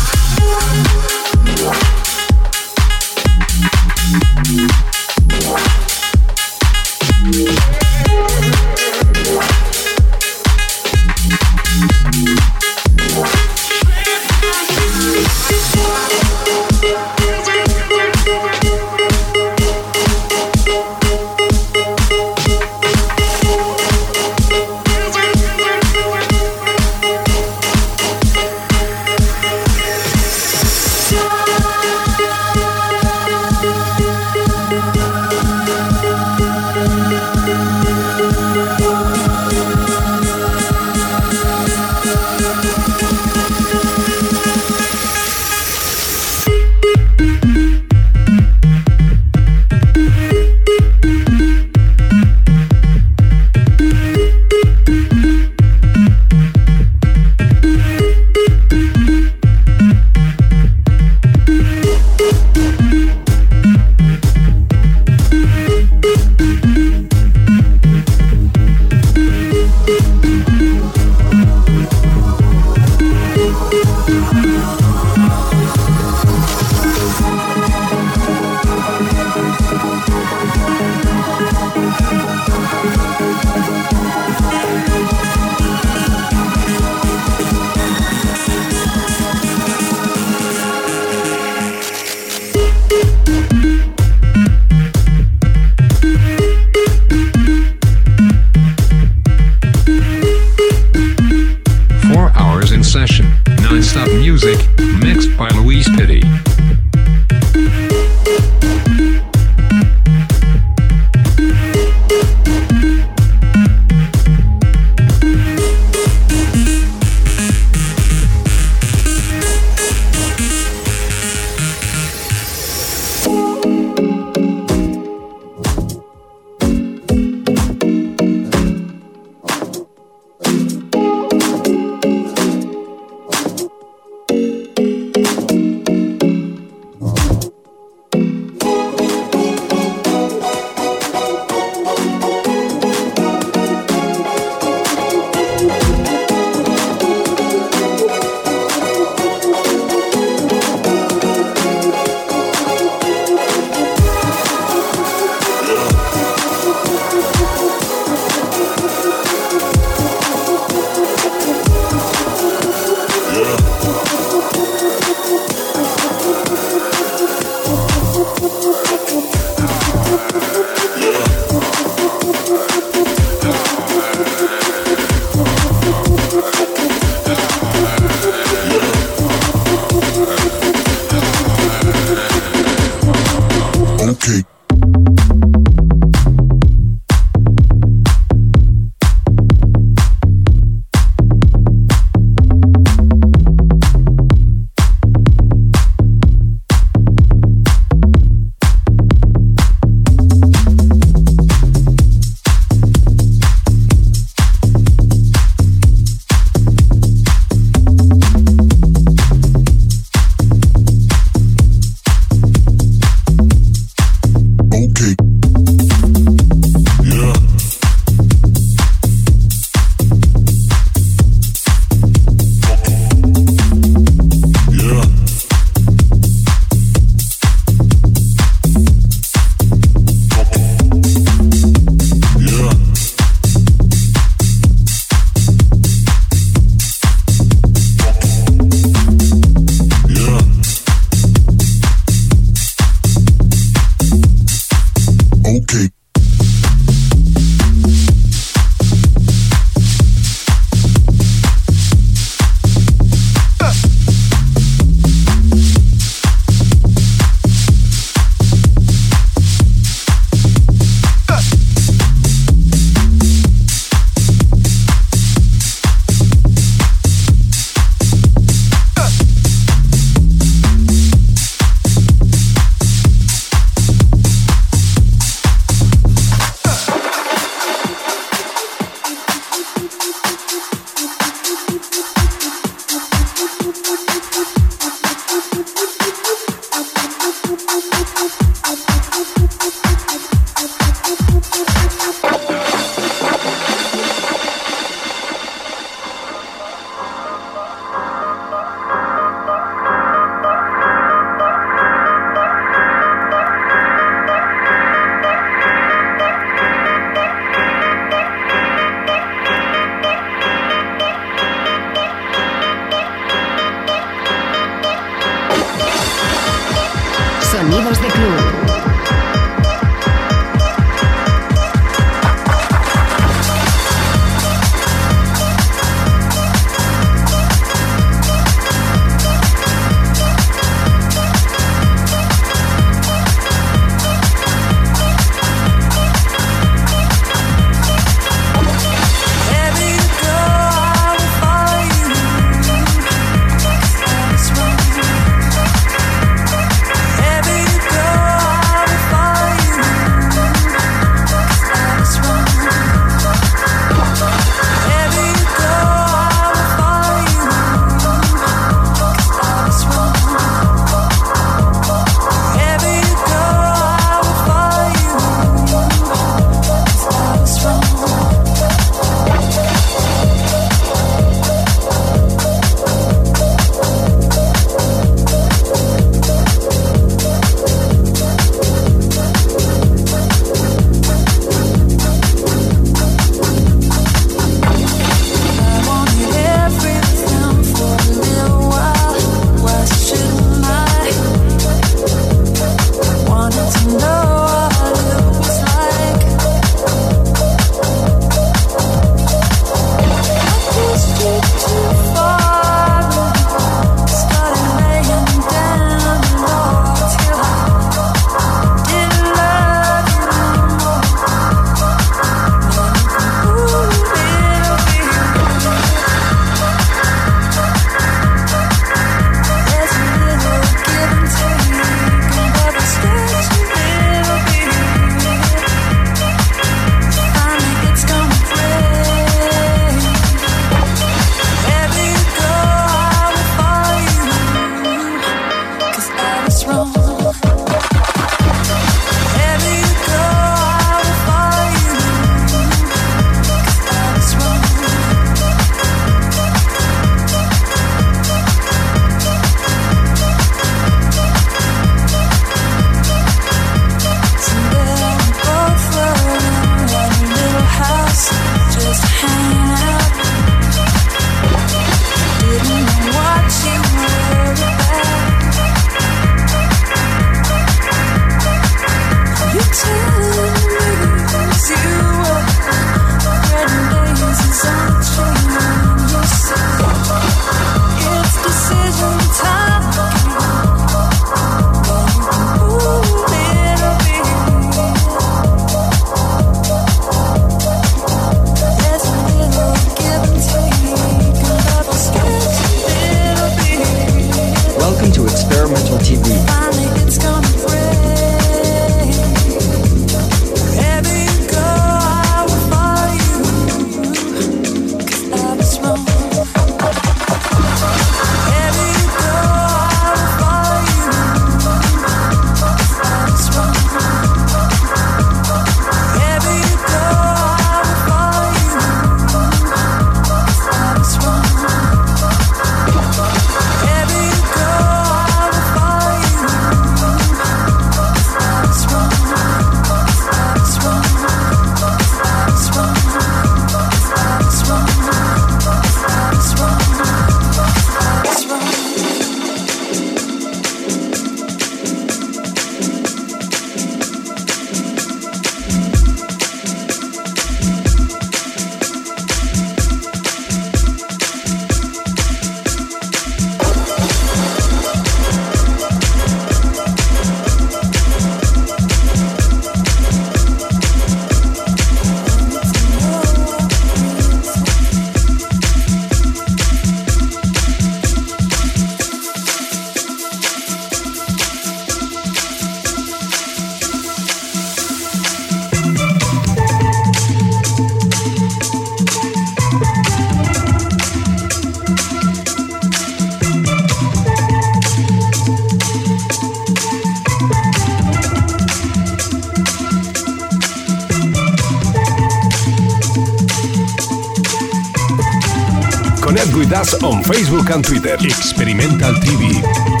On Facebook and Twitter. Experimental TV.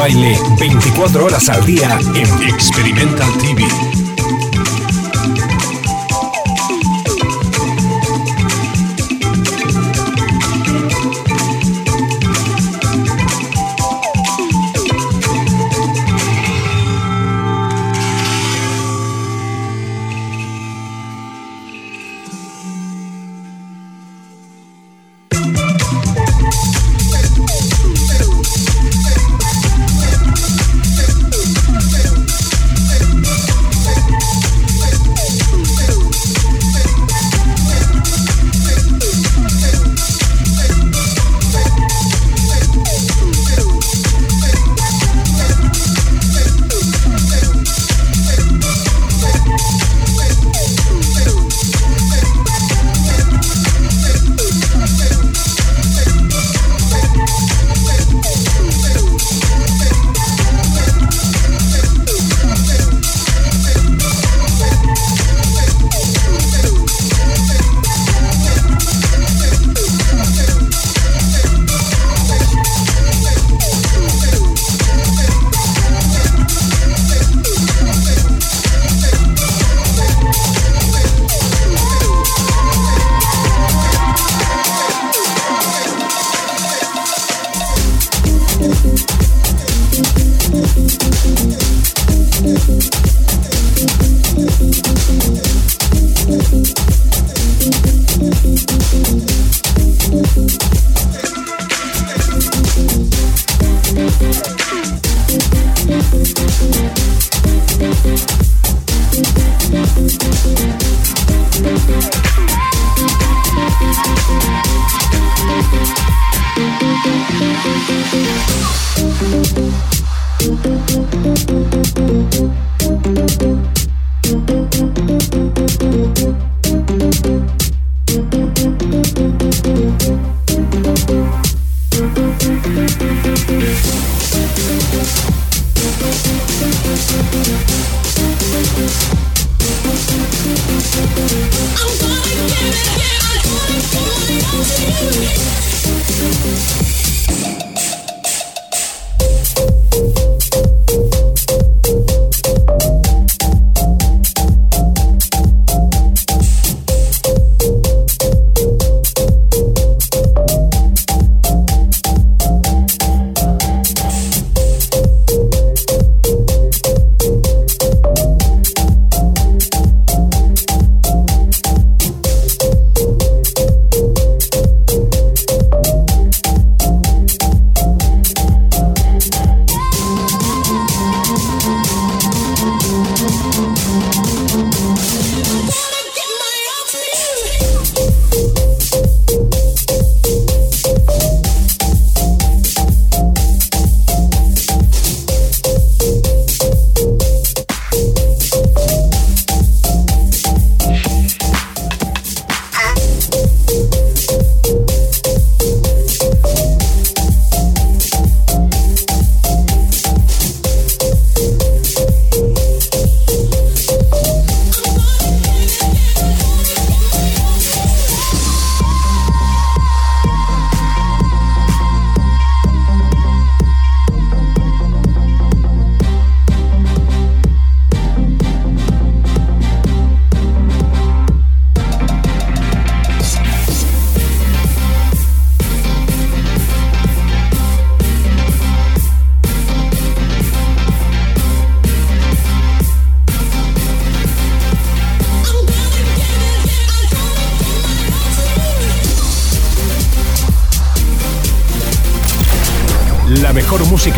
Baile 24 horas al día en Experimental TV.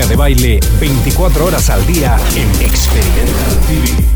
De baile 24 horas al día en Experimental TV.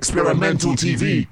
Experimental TV.